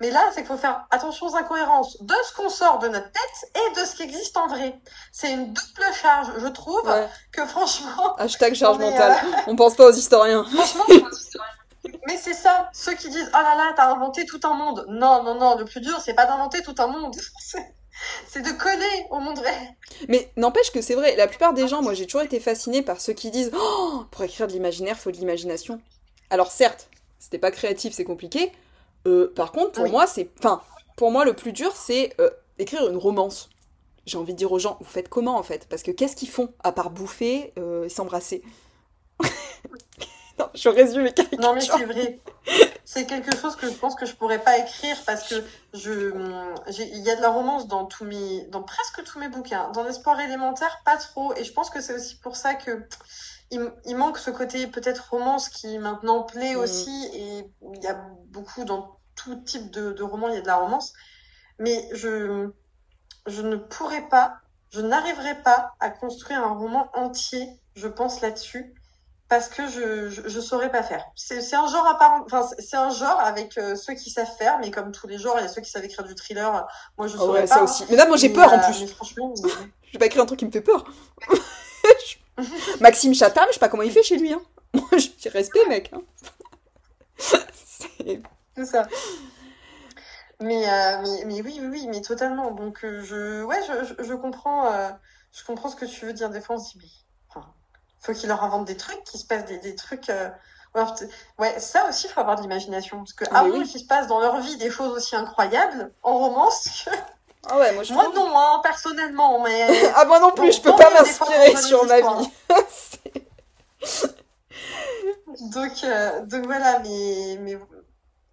Mais là, c'est qu'il faut faire attention aux incohérences de ce qu'on sort de notre tête et de ce qui existe en vrai. C'est une double charge, je trouve, que franchement... Hashtag charge mentale. Euh, on pense pas aux historiens. Franchement, mais c'est ça, ceux qui disent « Oh là là, t'as inventé tout un monde ». Non, non, non, le plus dur, c'est pas d'inventer tout un monde. c'est de coller au monde vrai. Mais n'empêche que c'est vrai, la plupart des gens, moi j'ai toujours été fascinée par ceux qui disent oh, pour écrire de l'imaginaire, faut de l'imagination. Alors certes, c'était pas créatif, c'est compliqué, euh, par contre, pour moi, c'est. Enfin, pour moi, le plus dur, c'est euh, écrire une romance. J'ai envie de dire aux gens, vous faites comment en fait? Parce que qu'est-ce qu'ils font à part bouffer euh, et s'embrasser? Non, je résume les caricatures. Non, mais c'est vrai. C'est quelque chose que je pense que je pourrais pas écrire parce que je, il y a de la romance dans tous mes, dans presque tous mes bouquins. Dans l'espoir élémentaire, pas trop. Et je pense que c'est aussi pour ça que il, manque ce côté peut-être romance qui maintenant plaît mm. aussi et il y a beaucoup dans tout type de, de roman il y a de la romance mais je je ne pourrais pas je n'arriverai pas à construire un roman entier je pense là-dessus parce que je, je, saurais pas faire. C'est un genre à part, enfin c'est un genre avec euh, ceux qui savent faire, mais comme tous les genres, il y a ceux qui savent écrire du thriller. Moi, je oh saurais pas. Ça aussi. Mais là, moi, j'ai peur en euh, plus. franchement, je vais pas écrire un truc qui me fait peur. Maxime Chatham, je sais pas comment il fait chez lui. Hein. Moi, je dis respect, mec. Hein. c'est ça. Mais, euh, mais, mais, oui, oui, oui, mais totalement. Donc, euh, je, ouais, je, je, comprends, euh, je comprends ce que tu veux dire. Des fois, on se dit, mais, enfin, faut qu'il leur invente des trucs, qu'il se passe des, des trucs. ouais, ça aussi, il faut avoir de l'imagination. Parce que, ah, oui, qu'il se passe dans leur vie des choses aussi incroyables en romance que ah ouais, moi, je moi non, hein, personnellement, mais. ah, moi non plus, je peux pas m'inspirer sur ma vie. donc, euh, donc voilà, mais, mais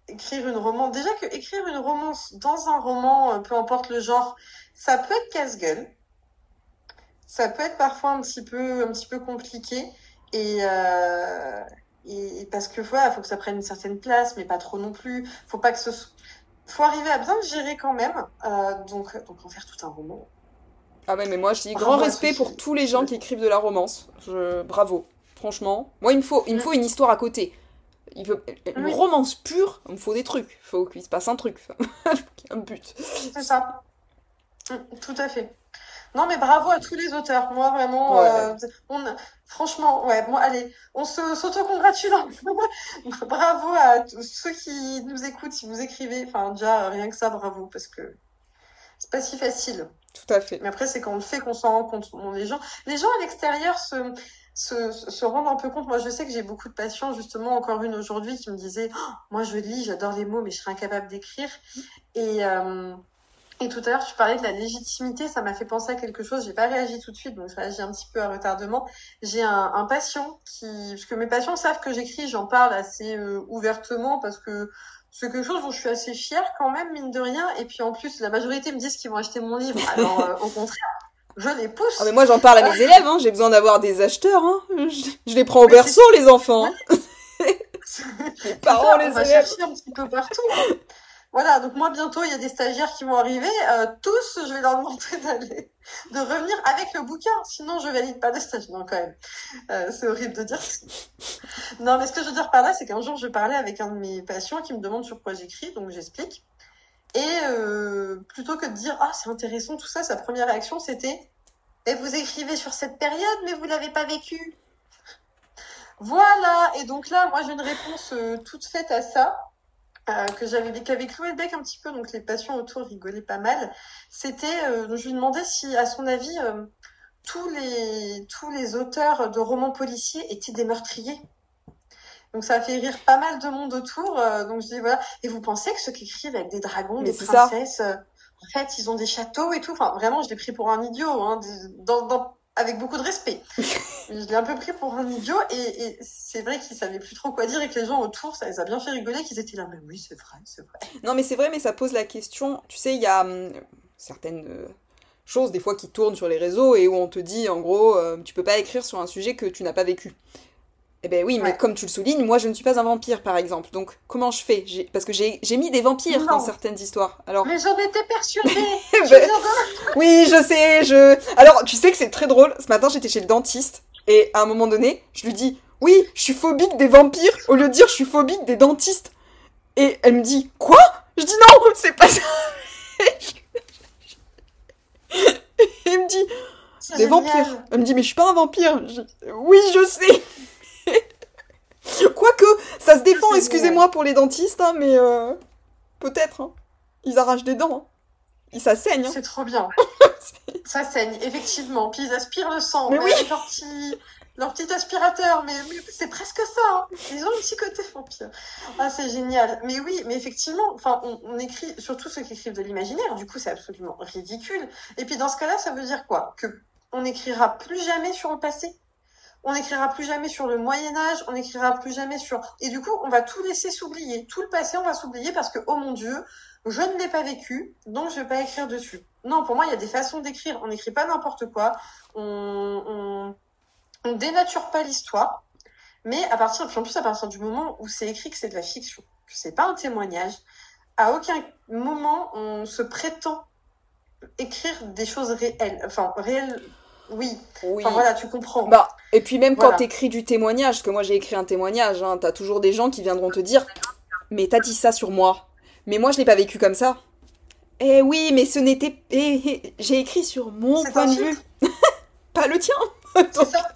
écrire une romance. Déjà que écrire une romance dans un roman, euh, peu importe le genre, ça peut être casse-gueule. Ça peut être parfois un petit peu, un petit peu compliqué. Et, euh, et parce que voilà, faut que ça prenne une certaine place, mais pas trop non plus. Faut pas que ce faut arriver à bien le gérer quand même. Euh, donc, donc en faire tout un roman. Ah ouais, mais moi je dis grand respect pour tous les gens qui écrivent de la romance. Je... Bravo, franchement. Moi il me faut, il me faut une histoire à côté. Il veut... Une romance pure, il me faut des trucs. Il faut qu'il se passe un truc. un but. C'est ça. Mm, tout à fait. Non, mais bravo à tous les auteurs. Moi, vraiment, euh, on, franchement, ouais, moi, allez, on se s'auto-congratule. bravo à ceux qui nous écoutent, si vous écrivez. Enfin, déjà, rien que ça, bravo, parce que c'est pas si facile. Tout à fait. Mais après, c'est quand on le fait qu'on s'en rend compte. les gens, les gens à l'extérieur se, se, se, rendent un peu compte. Moi, je sais que j'ai beaucoup de patients, justement, encore une aujourd'hui, qui me disait oh, Moi, je lis, j'adore les mots, mais je serais incapable d'écrire. Et, euh, et tout à l'heure, tu parlais de la légitimité, ça m'a fait penser à quelque chose. J'ai pas réagi tout de suite, donc j'ai un petit peu à retardement. J'ai un, un, patient qui, parce que mes patients savent que j'écris, j'en parle assez euh, ouvertement parce que c'est quelque chose dont je suis assez fière quand même, mine de rien. Et puis en plus, la majorité me disent qu'ils vont acheter mon livre. Alors euh, au contraire, je les pousse. Ah mais moi j'en parle à mes élèves, hein. j'ai besoin d'avoir des acheteurs. Hein. Je, les prends au berceau les enfants. les parents, les on va chercher un petit peu partout. Voilà, donc moi bientôt il y a des stagiaires qui vont arriver. Euh, tous, je vais leur demander d'aller, de revenir avec le bouquin. Sinon, je valide pas le stage. Non, quand même, euh, c'est horrible de dire. Non, mais ce que je veux dire par là, c'est qu'un jour je parlais avec un de mes patients qui me demande sur quoi j'écris, donc j'explique. Et euh, plutôt que de dire ah c'est intéressant tout ça, sa première réaction c'était et vous écrivez sur cette période, mais vous l'avez pas vécu. Voilà. Et donc là, moi j'ai une réponse toute faite à ça euh, que j'avais avec cloué le bec un petit peu, donc les patients autour rigolaient pas mal. C'était, je lui demandais si, à son avis, tous les tous les auteurs de romans policiers étaient des meurtriers. Donc ça a fait rire pas mal de monde autour. donc je dis voilà. Et vous pensez que ceux qui écrivent avec des dragons, des princesses, en fait, ils ont des châteaux et tout? Enfin, vraiment, je l'ai pris pour un idiot, hein, dans, dans, avec beaucoup de respect. je l'ai un peu pris pour un idiot et, et c'est vrai qu'ils savaient plus trop quoi dire et que les gens autour, ça les a bien fait rigoler, qu'ils étaient là, mais oui, c'est vrai, c'est vrai. Non, mais c'est vrai, mais ça pose la question. Tu sais, il y a hum, certaines euh, choses des fois qui tournent sur les réseaux et où on te dit, en gros, euh, tu peux pas écrire sur un sujet que tu n'as pas vécu. Eh ben oui, mais comme tu le soulignes, moi je ne suis pas un vampire par exemple. Donc comment je fais? Parce que j'ai mis des vampires dans certaines histoires. Alors... Mais j'en étais persuadée ben, Oui, je sais, je... Alors tu sais que c'est très drôle. Ce matin j'étais chez le dentiste et à un moment donné, je lui dis Oui, je suis phobique des vampires au lieu de dire je suis phobique des dentistes. Et elle me dit Quoi? Je dis non, c'est pas ça elle me dit Des vampires. Elle me dit Mais je suis pas un vampire. Oui, je sais Quoique, ça se défend, excusez-moi pour les dentistes, hein, mais euh, peut-être. Hein. Ils arrachent des dents. Hein. Et ça saigne. C'est trop bien. ça saigne, effectivement. Puis ils aspirent le sang. Mais oui. leur, petit, aspirateur. Mais, c'est presque ça. Ils ont un petit côté vampire. Ah, c'est génial. Mais oui, mais effectivement, enfin, on, on, écrit, surtout ceux qui écrivent de l'imaginaire. Du coup, c'est absolument ridicule. Et puis dans ce cas-là, ça veut dire quoi? Que on n'écrira plus jamais sur le passé? On n'écrira plus jamais sur le Moyen Âge, on n'écrira plus jamais sur... Et du coup, on va tout laisser s'oublier. Tout le passé, on va s'oublier parce que, oh mon Dieu, je ne l'ai pas vécu, donc je ne vais pas écrire dessus. Non, pour moi, il y a des façons d'écrire. On n'écrit pas n'importe quoi. On, on, dénature pas l'histoire. Mais à partir, en plus, à partir du moment où c'est écrit que c'est de la fiction, que c'est pas un témoignage, à aucun moment on se prétend écrire des choses réelles, enfin réelles oui. Enfin voilà, tu comprends. Bah, et puis même quand t'écris du témoignage, parce que moi j'ai écrit un témoignage, hein, t'as toujours des gens qui viendront te dire Mais t'as dit ça sur moi. Mais moi je l'ai pas vécu comme ça. Eh oui, mais ce n'était. Eh, eh, j'ai écrit sur mon point de vue. pas le tien. Ça.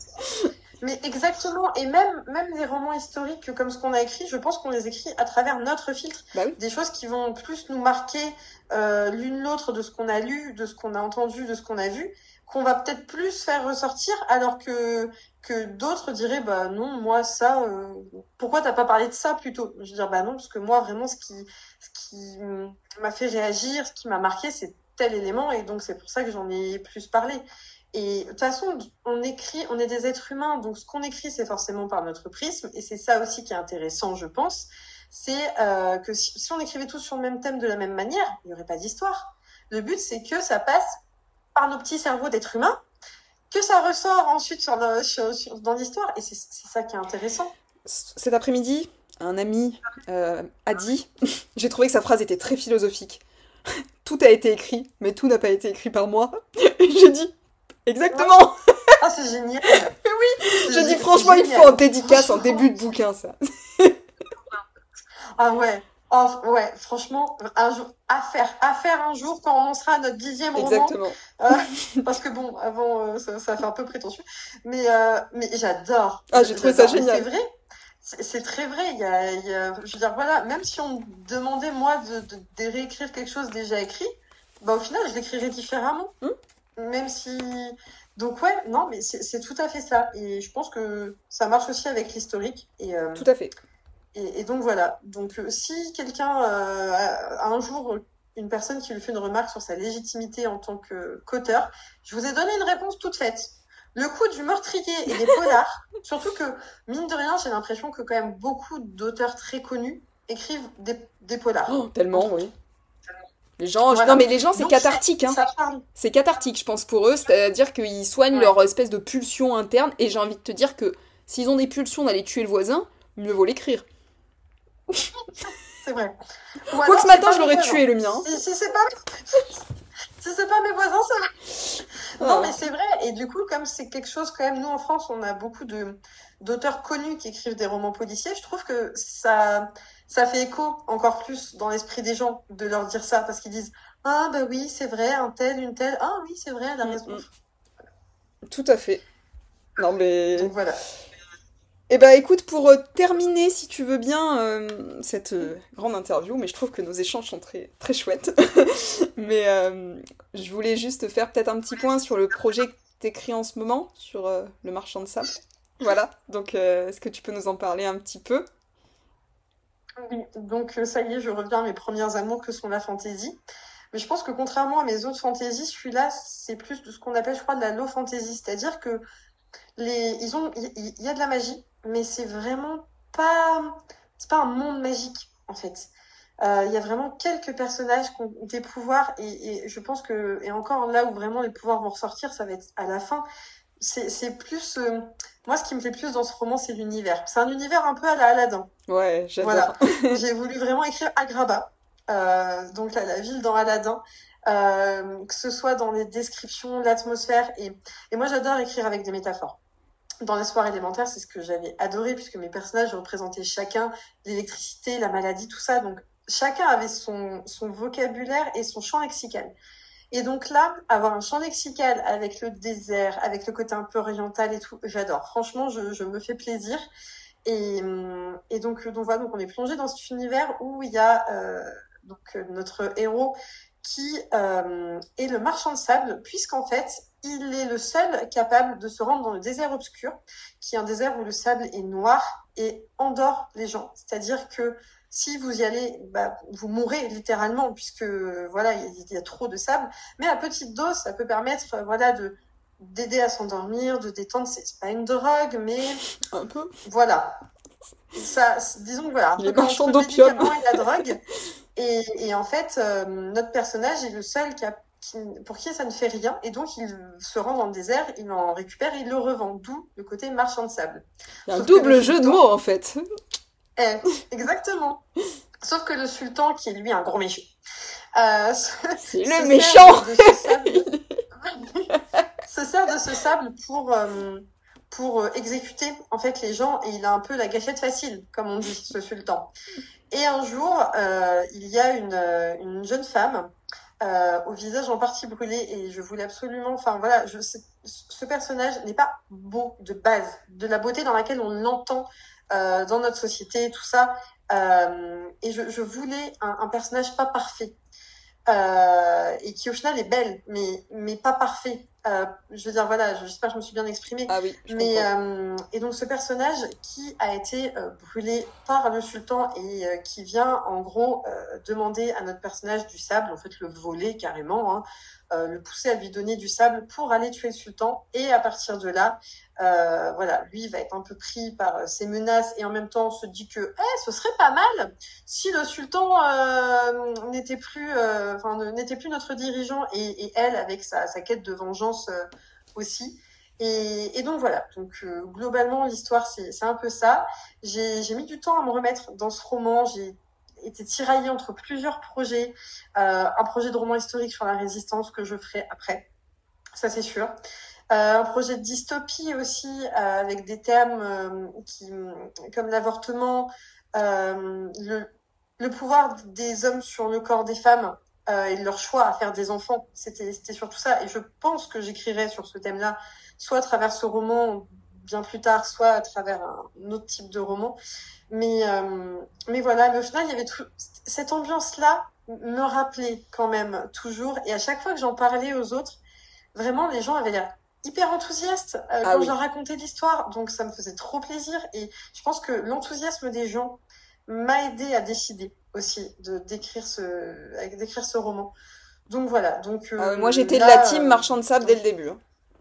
Mais exactement, et même, même les romans historiques comme ce qu'on a écrit, je pense qu'on les écrit à travers notre filtre. Bah des choses qui vont plus nous marquer euh, l'une l'autre de ce qu'on a lu, de ce qu'on a entendu, de ce qu'on a vu qu'on va peut-être plus faire ressortir, alors que que d'autres diraient bah non moi ça euh, pourquoi t'as pas parlé de ça plutôt? Je veux dire bah non parce que moi vraiment ce qui ce qui m'a fait réagir ce qui m'a marqué c'est tel élément et donc c'est pour ça que j'en ai plus parlé. Et de toute façon on écrit on est des êtres humains donc ce qu'on écrit c'est forcément par notre prisme et c'est ça aussi qui est intéressant je pense. C'est euh, que si, si on écrivait tous sur le même thème de la même manière il n'y aurait pas d'histoire. Le but c'est que ça passe par nos petits cerveaux d'êtres humains que ça ressort ensuite sur, dans l'histoire. Et c'est ça qui est intéressant. Cet après-midi, un ami euh, a dit, j'ai trouvé que sa phrase était très philosophique. tout a été écrit, mais tout n'a pas été écrit par moi. Et j'ai dit, exactement. Ah, c'est génial. oui, j'ai dit franchement, il faut en dédicace en début de bouquin, ça. ah ouais. Oh, ouais, franchement, un jour, à faire, à faire un jour quand on sera à notre dixième roman. Exactement. Euh, parce que bon, avant, euh, ça, ça, fait un peu prétentieux. Mais, euh, mais j'adore. Ah, j'ai trouvé ça génial. C'est vrai. C'est très vrai. Il y, a, il y a, je veux dire, voilà, même si on me demandait, moi, de, de, de, réécrire quelque chose déjà écrit, bah, au final, je l'écrirais différemment. Hmm. Même si. Donc, ouais, non, mais c'est tout à fait ça. Et je pense que ça marche aussi avec l'historique. Et, euh, tout à fait. Et, et, donc voilà. Donc euh, si quelqu'un euh, a un jour une personne qui lui fait une remarque sur sa légitimité en tant que qu'auteur, je vous ai donné une réponse toute faite. Le coup du meurtrier et des polars, surtout que mine de rien, j'ai l'impression que quand même beaucoup d'auteurs très connus écrivent des, des polars. Oh, tellement, oui. Les gens, non mais les gens c'est cathartique, hein. C'est cathartique, je pense pour eux, c'est-à-dire qu'ils soignent leur espèce de pulsion interne. Et j'ai envie de te dire que s'ils ont des pulsions d'aller tuer le voisin, mieux vaut l'écrire. C'est vrai. Quoi que ce matin, je l'aurais tué le mien. Si, c'est pas... si c'est pas mes voisins, ça va. Non, mais c'est vrai. Et du coup, comme c'est quelque chose, quand même, nous en France, on a beaucoup de d'auteurs connus qui écrivent des romans policiers. Je trouve que ça, ça fait écho encore plus dans l'esprit des gens de leur dire ça parce qu'ils disent ah bah oui, c'est vrai, un tel, une telle. Ah oui, c'est vrai, elle a mm, raison. Mm. Tout à fait. Non mais. Donc voilà. Eh ben écoute, pour euh, terminer, si tu veux bien, euh, cette euh, grande interview, mais je trouve que nos échanges sont très, très chouettes. mais je voulais juste faire peut-être un petit point sur le projet que tu écris en ce moment, sur le marchand de sable. Voilà, donc est-ce que tu peux nous en parler un petit peu? Oui, donc ça y est, je reviens à mes premières amours que sont la fantaisie. Mais je pense que contrairement à mes autres fantaisies, celui-là, c'est plus de ce qu'on appelle, je crois, de la low fantasy. C'est-à-dire que les, ils ont, il y, a de la magie, mais c'est vraiment pas, c'est pas un monde magique en fait. Euh, il y a vraiment quelques personnages qui ont des pouvoirs et, je pense que et encore là où vraiment les pouvoirs vont ressortir, ça va être à la fin. C'est plus euh, moi ce qui me fait plus dans ce roman, c'est l'univers. C'est un univers un peu à la Aladdin. Ouais, j'adore. Voilà. J'ai voulu vraiment écrire Agraba, euh, donc la, la ville dans Aladdin. Euh, que ce soit dans les descriptions, l'atmosphère. Et, et moi, j'adore écrire avec des métaphores. Dans l'espoir élémentaire, c'est ce que j'avais adoré, puisque mes personnages représentaient chacun l'électricité, la maladie, tout ça. Donc, chacun avait son, son vocabulaire et son champ lexical. Et donc là, avoir un champ lexical avec le désert, avec le côté un peu oriental et tout, j'adore. Franchement, je, je, me fais plaisir. Et, donc, donc voilà, donc on est plongé dans cet univers où il y a euh, donc notre héros qui euh, est le marchand de sable, puisqu'en fait, il est le seul capable de se rendre dans le désert obscur, qui est un désert où le sable est noir et endort les gens. C'est-à-dire que si vous y allez, bah, vous mourrez littéralement, puisque voilà, il y, a trop de sable. Mais à petite dose, ça peut permettre, voilà, de d'aider à s'endormir, de détendre. C'est pas une drogue, mais un peu. Voilà. Ça, disons voilà. Les marchands d'opium. et la drogue. Et, en fait, euh, notre personnage est le seul qui a, pour qui ça ne fait rien. Et donc, il se rend dans le désert, il en récupère, il le revend. D'où le côté marchand de sable. un double jeu de mots, en fait. Eh, exactement. Sauf que le sultan, qui est lui un gros méchant. Euh, c'est le méchant se sert de ce sable pour, euh, pour exécuter en fait les gens et il a un peu la gâchette facile, comme on dit, ce sultan. Et un jour, euh, il y a une, euh, une jeune femme euh, au visage en partie brûlé et je voulais absolument, enfin voilà, je, ce personnage n'est pas beau de base, de la beauté dans laquelle on l'entend euh, dans notre société, tout ça. Euh, et je, voulais un, personnage pas parfait euh, et qui au final est belle, mais mais pas parfait. Euh, je veux dire, voilà, j'espère que je me suis bien exprimée. Ah oui, Mais, euh, et donc, ce personnage qui a été euh, brûlé par le sultan et qui vient, en gros, demander à notre personnage du sable, en fait, le voler carrément, hein, le pousser à lui donner du sable pour aller tuer le sultan. Et à partir de là, voilà, lui va être un peu pris par ces menaces et en même temps se dit que eh, ce serait pas mal si le sultan n'était plus, n'était plus notre dirigeant et, elle, avec sa, sa quête de vengeance, euh, aussi. Et, et, donc voilà, donc euh, globalement l'histoire c'est un peu ça. J'ai mis du temps à me remettre dans ce roman. J'ai été tiraillée entre plusieurs projets, euh, un projet de roman historique sur la résistance que je ferai après, ça c'est sûr. Euh, un projet de dystopie aussi euh, avec des thèmes comme l'avortement, le, le pouvoir des hommes sur le corps des femmes et leur choix à faire des enfants. C'était surtout ça. Et je pense que j'écrirai sur ce thème-là, soit à travers ce roman bien plus tard, soit à travers un autre type de roman. Mais, euh, mais voilà, au final, il y avait tout... cette ambiance-là me rappelait quand même toujours. Et à chaque fois que j'en parlais aux autres, vraiment, les gens avaient l'air hyper enthousiastes euh, ah quand je leur racontais l'histoire. Donc ça me faisait trop plaisir. Et je pense que l'enthousiasme des gens m'a aidé à décider aussi de d'écrire ce d'écrire ce roman. Donc voilà. Donc euh, moi j'étais de la team marchand de sable dès le début. Hein.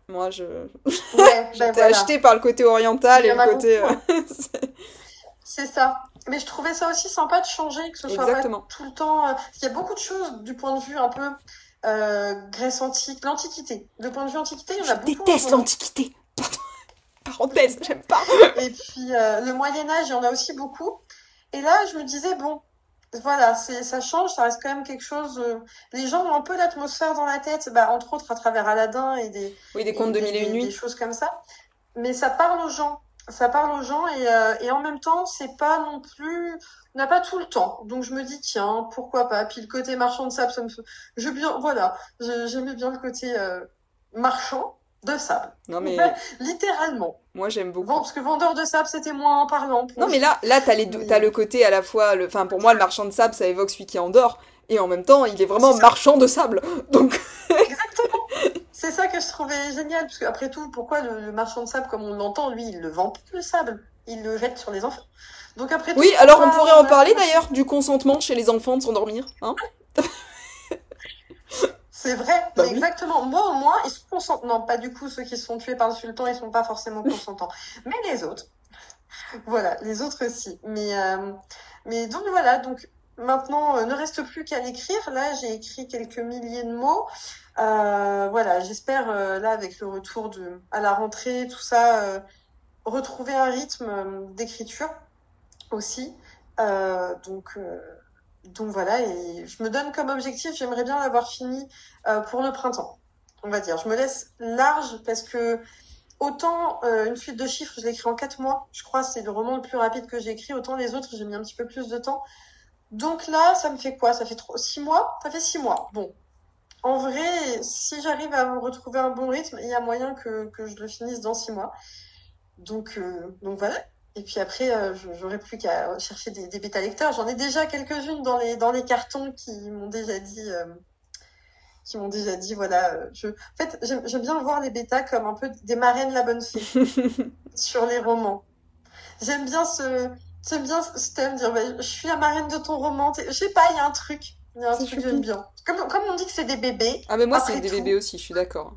Moi je ouais, j'étais ben acheté par le côté oriental et le côté. Euh, c'est ça. Mais je trouvais ça aussi sympa de changer, que ce soit pas tout le temps. Euh, il y a beaucoup de choses du point de vue un peu euh, Grèce antique, l'Antiquité. De point de vue Antiquité, il y en a je déteste l'Antiquité. Parenthèse, j'aime pas. Et puis euh, le Moyen Âge, il y en a aussi beaucoup. Et là, je me disais bon, voilà, c'est, ça change, ça reste quand même quelque chose. Euh, les gens ont un peu l'atmosphère dans la tête, bah, entre autres à travers Aladdin et des. Oui, des contes de mille et une nuits. Des choses comme ça. Mais ça parle aux gens. Ça parle aux gens et, euh, et en même temps, c'est pas non plus. On n'a pas tout le temps. Donc je me dis, tiens, pourquoi pas? Puis le côté marchand de sable, ça me fait. Je bien, voilà, j'aimais bien le côté euh, marchand. De sable. Non mais Littéralement. moi j'aime beaucoup. Bon, parce que vendeur de sable, c'était moins parlant. Pour Non mais là, là t'as les deux, Oui. t'as le côté à la fois, le, enfin pour moi le marchand de sable ça évoque celui qui endort et en même temps il est vraiment marchand de sable. Donc Exactement. C'est ça que je trouvais génial, parce qu'après tout, pourquoi le, le marchand de sable, comme on l'entend, lui, il le vend plus le sable, il le jette sur les enfants. Donc après tout, oui, alors on pourrait en parler d'ailleurs du consentement chez les enfants de s'endormir, hein? C'est vrai, Bah oui. exactement. Moi, au moins, ils sont consentants. Non, pas du coup, ceux qui se font tuer par le sultan, ils sont pas forcément consentants. Mais les autres, voilà, les autres aussi. Mais, euh, mais donc voilà, donc maintenant, euh, ne reste plus qu'à l'écrire. Là, j'ai écrit quelques milliers de mots. Euh, voilà, j'espère, là, avec le retour de, à la rentrée, tout ça, retrouver un rythme d'écriture aussi. Donc, donc voilà, et je me donne comme objectif, j'aimerais bien l'avoir fini euh, pour le printemps, on va dire. Je me laisse large parce que autant euh, une suite de chiffres, je l'ai écrit en quatre mois, je crois c'est le roman le plus rapide que j'ai écrit, autant les autres, j'ai mis un petit peu plus de temps. Donc là, ça me fait quoi? Ça fait trop... six mois? Ça fait six mois. Bon. En vrai, si j'arrive à retrouver un bon rythme, il y a moyen que, que je le finisse dans six mois. Donc, euh, donc voilà. Et puis après, euh, j'aurais plus qu'à chercher des, des bêta-lecteurs. J'en ai déjà quelques-unes dans les, dans les cartons qui m'ont déjà dit, euh, qui m'ont déjà dit, voilà, euh, je, en fait, j'aime bien voir les bêtas comme un peu des marraines la bonne fée sur les romans. J'aime bien ce, j'aime bien ce thème, dire, bah, je suis la marraine de ton roman. Je sais pas, il y a un truc. Il y a un truc que j'aime bien. Comme, comme on dit que c'est des bébés. Ah mais moi c'est des tout- bébés aussi, je suis d'accord.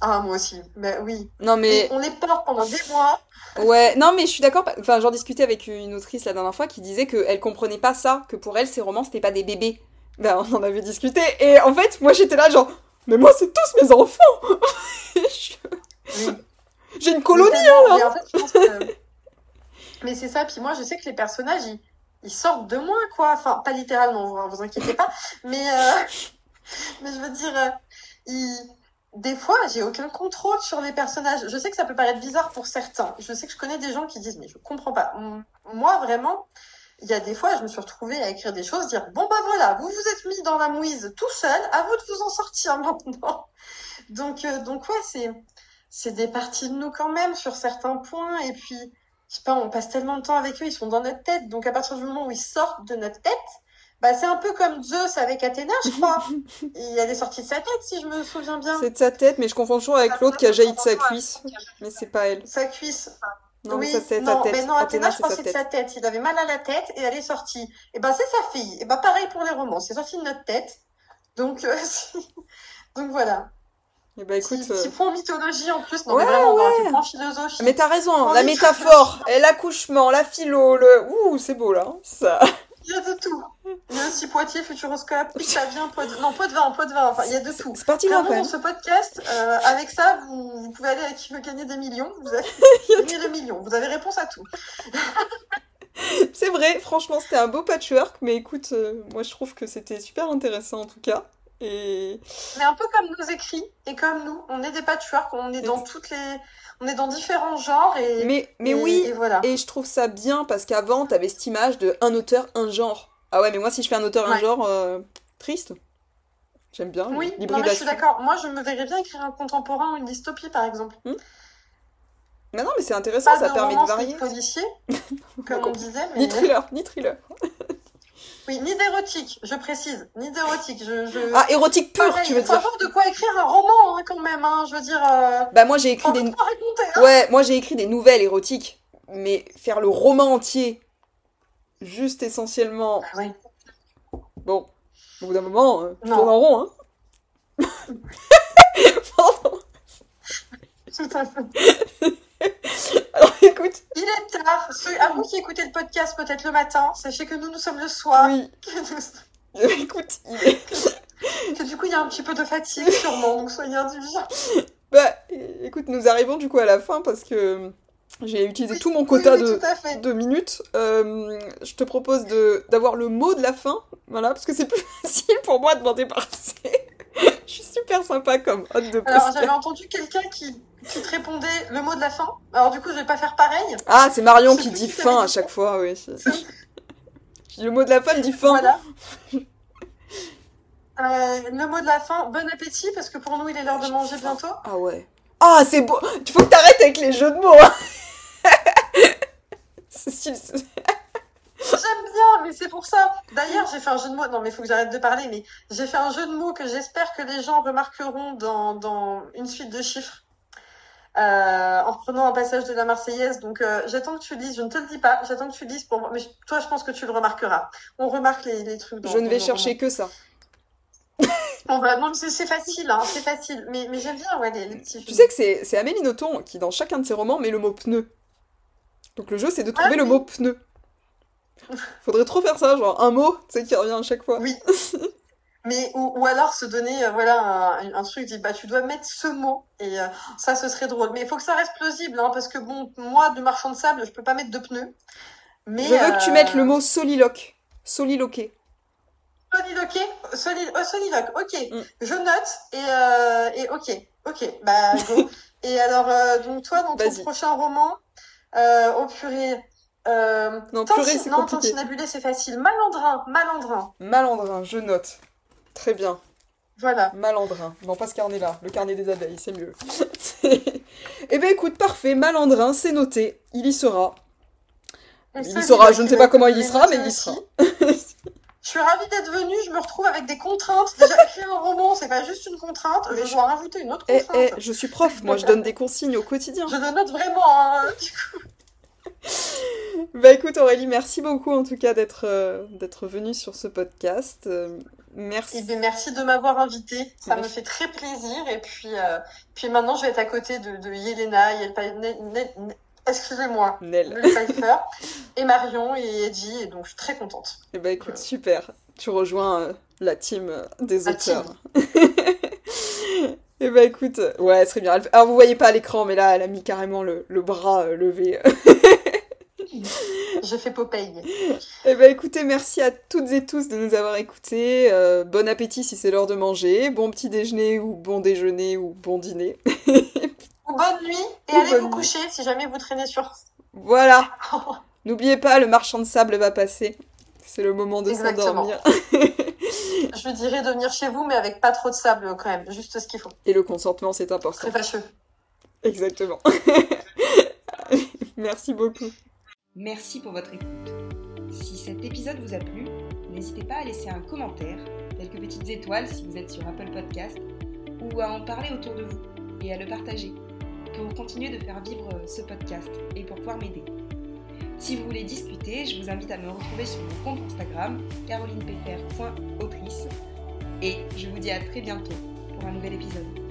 Ah, moi aussi. Ben oui. non mais Et on les porte pendant des mois. Ouais, non, mais je suis d'accord. Enfin, j'en discutais avec une autrice la dernière fois qui disait qu'elle comprenait pas ça, que pour elle, ces romans, c'était pas des bébés. Ben, on en avait discuté. Et en fait, moi, j'étais là, genre, mais moi, c'est tous mes enfants! Je- Oui. J'ai une colonie! Tellement, mais en fait, je pense que- Mais c'est ça, puis moi je sais que les personnages ils, ils sortent de moi quoi. Enfin, pas littéralement, vous, vous inquiétez pas. Mais, euh, mais je veux dire, euh, ils- des fois j'ai aucun contrôle sur les personnages. Je sais que ça peut paraître bizarre pour certains. Je sais que je connais des gens qui disent, mais je comprends pas. Moi vraiment, il y a des fois je me suis retrouvée à écrire des choses, dire, bon bah voilà, vous vous êtes mis dans la mouise tout seul, à vous de vous en sortir maintenant. Donc, euh, donc ouais, c'est c'est des parties de nous quand même sur certains points. Et puis, je sais pas, on passe tellement de temps avec eux, ils sont dans notre tête. Donc, à partir du moment où ils sortent de notre tête, bah, c'est un peu comme Zeus avec Athéna, je crois. Et elle est sortie de sa tête, si je me souviens bien. C'est de sa tête, mais je confonds toujours avec l'autre qui a jailli de sa cuisse. Mais c'est pas elle. Sa cuisse. Non, mais oui, ça, c'est sa tête. mais non, Athéna, Athéna, je c'est de sa tête. Il avait mal à la tête et elle est sortie. Et ben, c'est sa fille. Et ben, pareil pour les romans. C'est sorti de notre tête. Donc, euh, donc voilà. Et bah, écoute. Petit, euh, petit point mythologie en plus. Non, Ouais, mais vraiment, ouais. point philosophie. Mais t'as raison, On la métaphore, et l'accouchement, la philo, le. Ouh, c'est beau là. hein, Ça. Il y a de tout. Il y a aussi Poitiers, Futuroscope, ça vient, pot de... non, pot de vin, pot de vin, enfin, il y a de tout. C'est parti dans ce podcast, euh, avec ça, vous, vous pouvez aller à qui veut gagner des millions. Vous avez gagné le million. Vous avez réponse à tout. C'est vrai, franchement, c'était un beau patchwork, mais écoute, euh, moi je trouve que c'était super intéressant en tout cas. Et Mais un peu comme nos écrits et comme nous, on est des patchwork, on est dans toutes les, on est dans différents genres et. mais, mais et- oui, Et voilà. et je trouve ça bien parce qu'avant t'avais cette image de un auteur, un genre. Ah ouais, mais moi si je fais un auteur, un genre, euh, triste. J'aime bien Oui, non, mais je suis d'accord. Moi, je me verrais bien écrire un contemporain ou une dystopie, par exemple. Mais non, mais c'est intéressant, Pas ça de permet de varier. policier, comme on disait, mais Ni thriller, ni thriller. oui, ni d'érotique, je précise, ni d'érotique. Je, je... Ah, érotique pur, Pareil, tu veux il faut dire. avoir de quoi écrire un roman, hein, quand même. Hein, je veux dire, euh... Bah moi j'ai écrit des... de raconter. Hein. Ouais, moi j'ai écrit des nouvelles érotiques, mais faire le roman entier, juste essentiellement... Ah ouais. Bon, au bout d'un moment, euh, tourne en rond, hein. Pardon. Tout à fait. Alors écoute, Il est tard. Ceux- à vous qui écoutez le podcast peut-être le matin, sachez que nous, nous sommes le soir. oui, nous- euh, écoute, il est... que du coup, il y a un petit peu de fatigue sûrement, donc soyez indulgents. Bah, écoute, nous arrivons du coup à la fin parce que j'ai utilisé Oui, tout mon quota oui, de, de minutes. Euh, je te propose d'avoir le mot de la fin, voilà, parce que c'est plus facile pour moi de m'en débarrasser. Je suis super sympa comme hôte de Alors, j'avais entendu quelqu'un qui, qui te répondait le mot de la fin. Alors, du coup, je vais pas faire pareil. Ah, c'est Marion qui dit fin à chaque fois, oui. c'est- Le mot de la fin dit fin. Voilà. Euh, le mot de la fin, bon appétit, parce que pour nous, il est l'heure de manger bientôt. Ah ouais. Ah, c'est beau Il faut que t'arrêtes avec les jeux de mots hein. J'aime bien, mais c'est pour ça. D'ailleurs, j'ai fait un jeu de mots. Non, mais il faut que j'arrête de parler. Mais j'ai fait un jeu de mots que j'espère que les gens remarqueront dans, dans une suite de chiffres. Euh, en reprenant un passage de la Marseillaise. Donc, euh, j'attends que tu lises. Je ne te le dis pas. J'attends que tu lises pour moi. Mais toi, je pense que tu le remarqueras. On remarque les, les trucs. Dans, Je ne vais chercher que ça. On va... Non, mais c'est facile. Hein, c'est facile. Mais, mais j'aime bien ouais, les, les petits. Tu sais que c'est Amélie Nothomb qui, dans chacun de ses romans, met le mot pneu. Donc le jeu, c'est de trouver Ah le oui. mot pneu. Faudrait trop faire ça, genre un mot, tu sais, qui revient à chaque fois. Oui. Mais ou, ou alors se donner euh, voilà un, un truc dit bah tu dois mettre ce mot et euh, ça ce serait drôle mais il faut que ça reste plausible hein, parce que bon moi de marchand de sable je peux pas mettre de pneus mais Je veux que tu euh, mettes le mot soliloque. Soliloquer. soliloqué soli- oh, soliloque ok Mm. je note et euh, et ok ok bah go et alors euh, donc toi dans ton prochain roman euh, oh purée euh, Non, purée, c'est non compliqué. Tantinabulé c'est facile malandrin malandrin Malandrin, je note. Très bien. voilà Malandrin. Non, pas ce carnet-là. Le carnet des abeilles, c'est mieux. eh ben écoute, parfait. Malandrin, c'est noté. Il y sera. Et Il y sera. Je ne sais pas comment il y sera, mais il y sera. Je suis ravie d'être venue, je me retrouve avec des contraintes. Déjà, écrire un roman, c'est pas juste une contrainte, Mais je- dois rajouter une autre Eh, contrainte. eh, je suis prof, moi, je donne des consignes au quotidien. Je note vraiment. hein. Bah écoute Aurélie, merci beaucoup en tout cas d'être euh, d'être venue sur ce podcast. Euh, merci. Et bien, merci de m'avoir invitée, ça me fait très plaisir. Et puis, euh, puis maintenant, je vais être à côté de, de Yelena, Yelpa- excusez-moi, Nel. Pfeiffer, et Marion et Edgy, et donc je suis très contente. Eh bah écoute, super. Tu rejoins la team des La auteurs. Eh bah écoute, ouais, très bien. Elle- Alors vous voyez pas à l'écran, mais là, elle a mis carrément le, le bras levé. J'ai fait Popeye. Eh bah écoutez, merci à toutes et tous de nous avoir écoutés. Euh, bon appétit si c'est l'heure de manger. Bon petit déjeuner ou bon déjeuner ou bon dîner. Ou bonne nuit, et Ou allez vous nuit. coucher si jamais vous traînez sur. Voilà. N'oubliez pas, le marchand de sable va passer. C'est le moment de s'endormir. je dirais de venir chez vous, mais avec pas trop de sable quand même, juste ce qu'il faut. Et le consentement, c'est important. Très fâcheux. Exactement. Merci beaucoup. Merci pour votre écoute. Si cet épisode vous a plu, n'hésitez pas à laisser un commentaire, quelques petites étoiles si vous êtes sur Apple Podcast, ou à en parler autour de vous et à le partager pour continuer de faire vivre ce podcast et pour pouvoir m'aider. Si vous voulez discuter, je vous invite à me retrouver sur mon compte Instagram carolinepfr.autrice et je vous dis à très bientôt pour un nouvel épisode.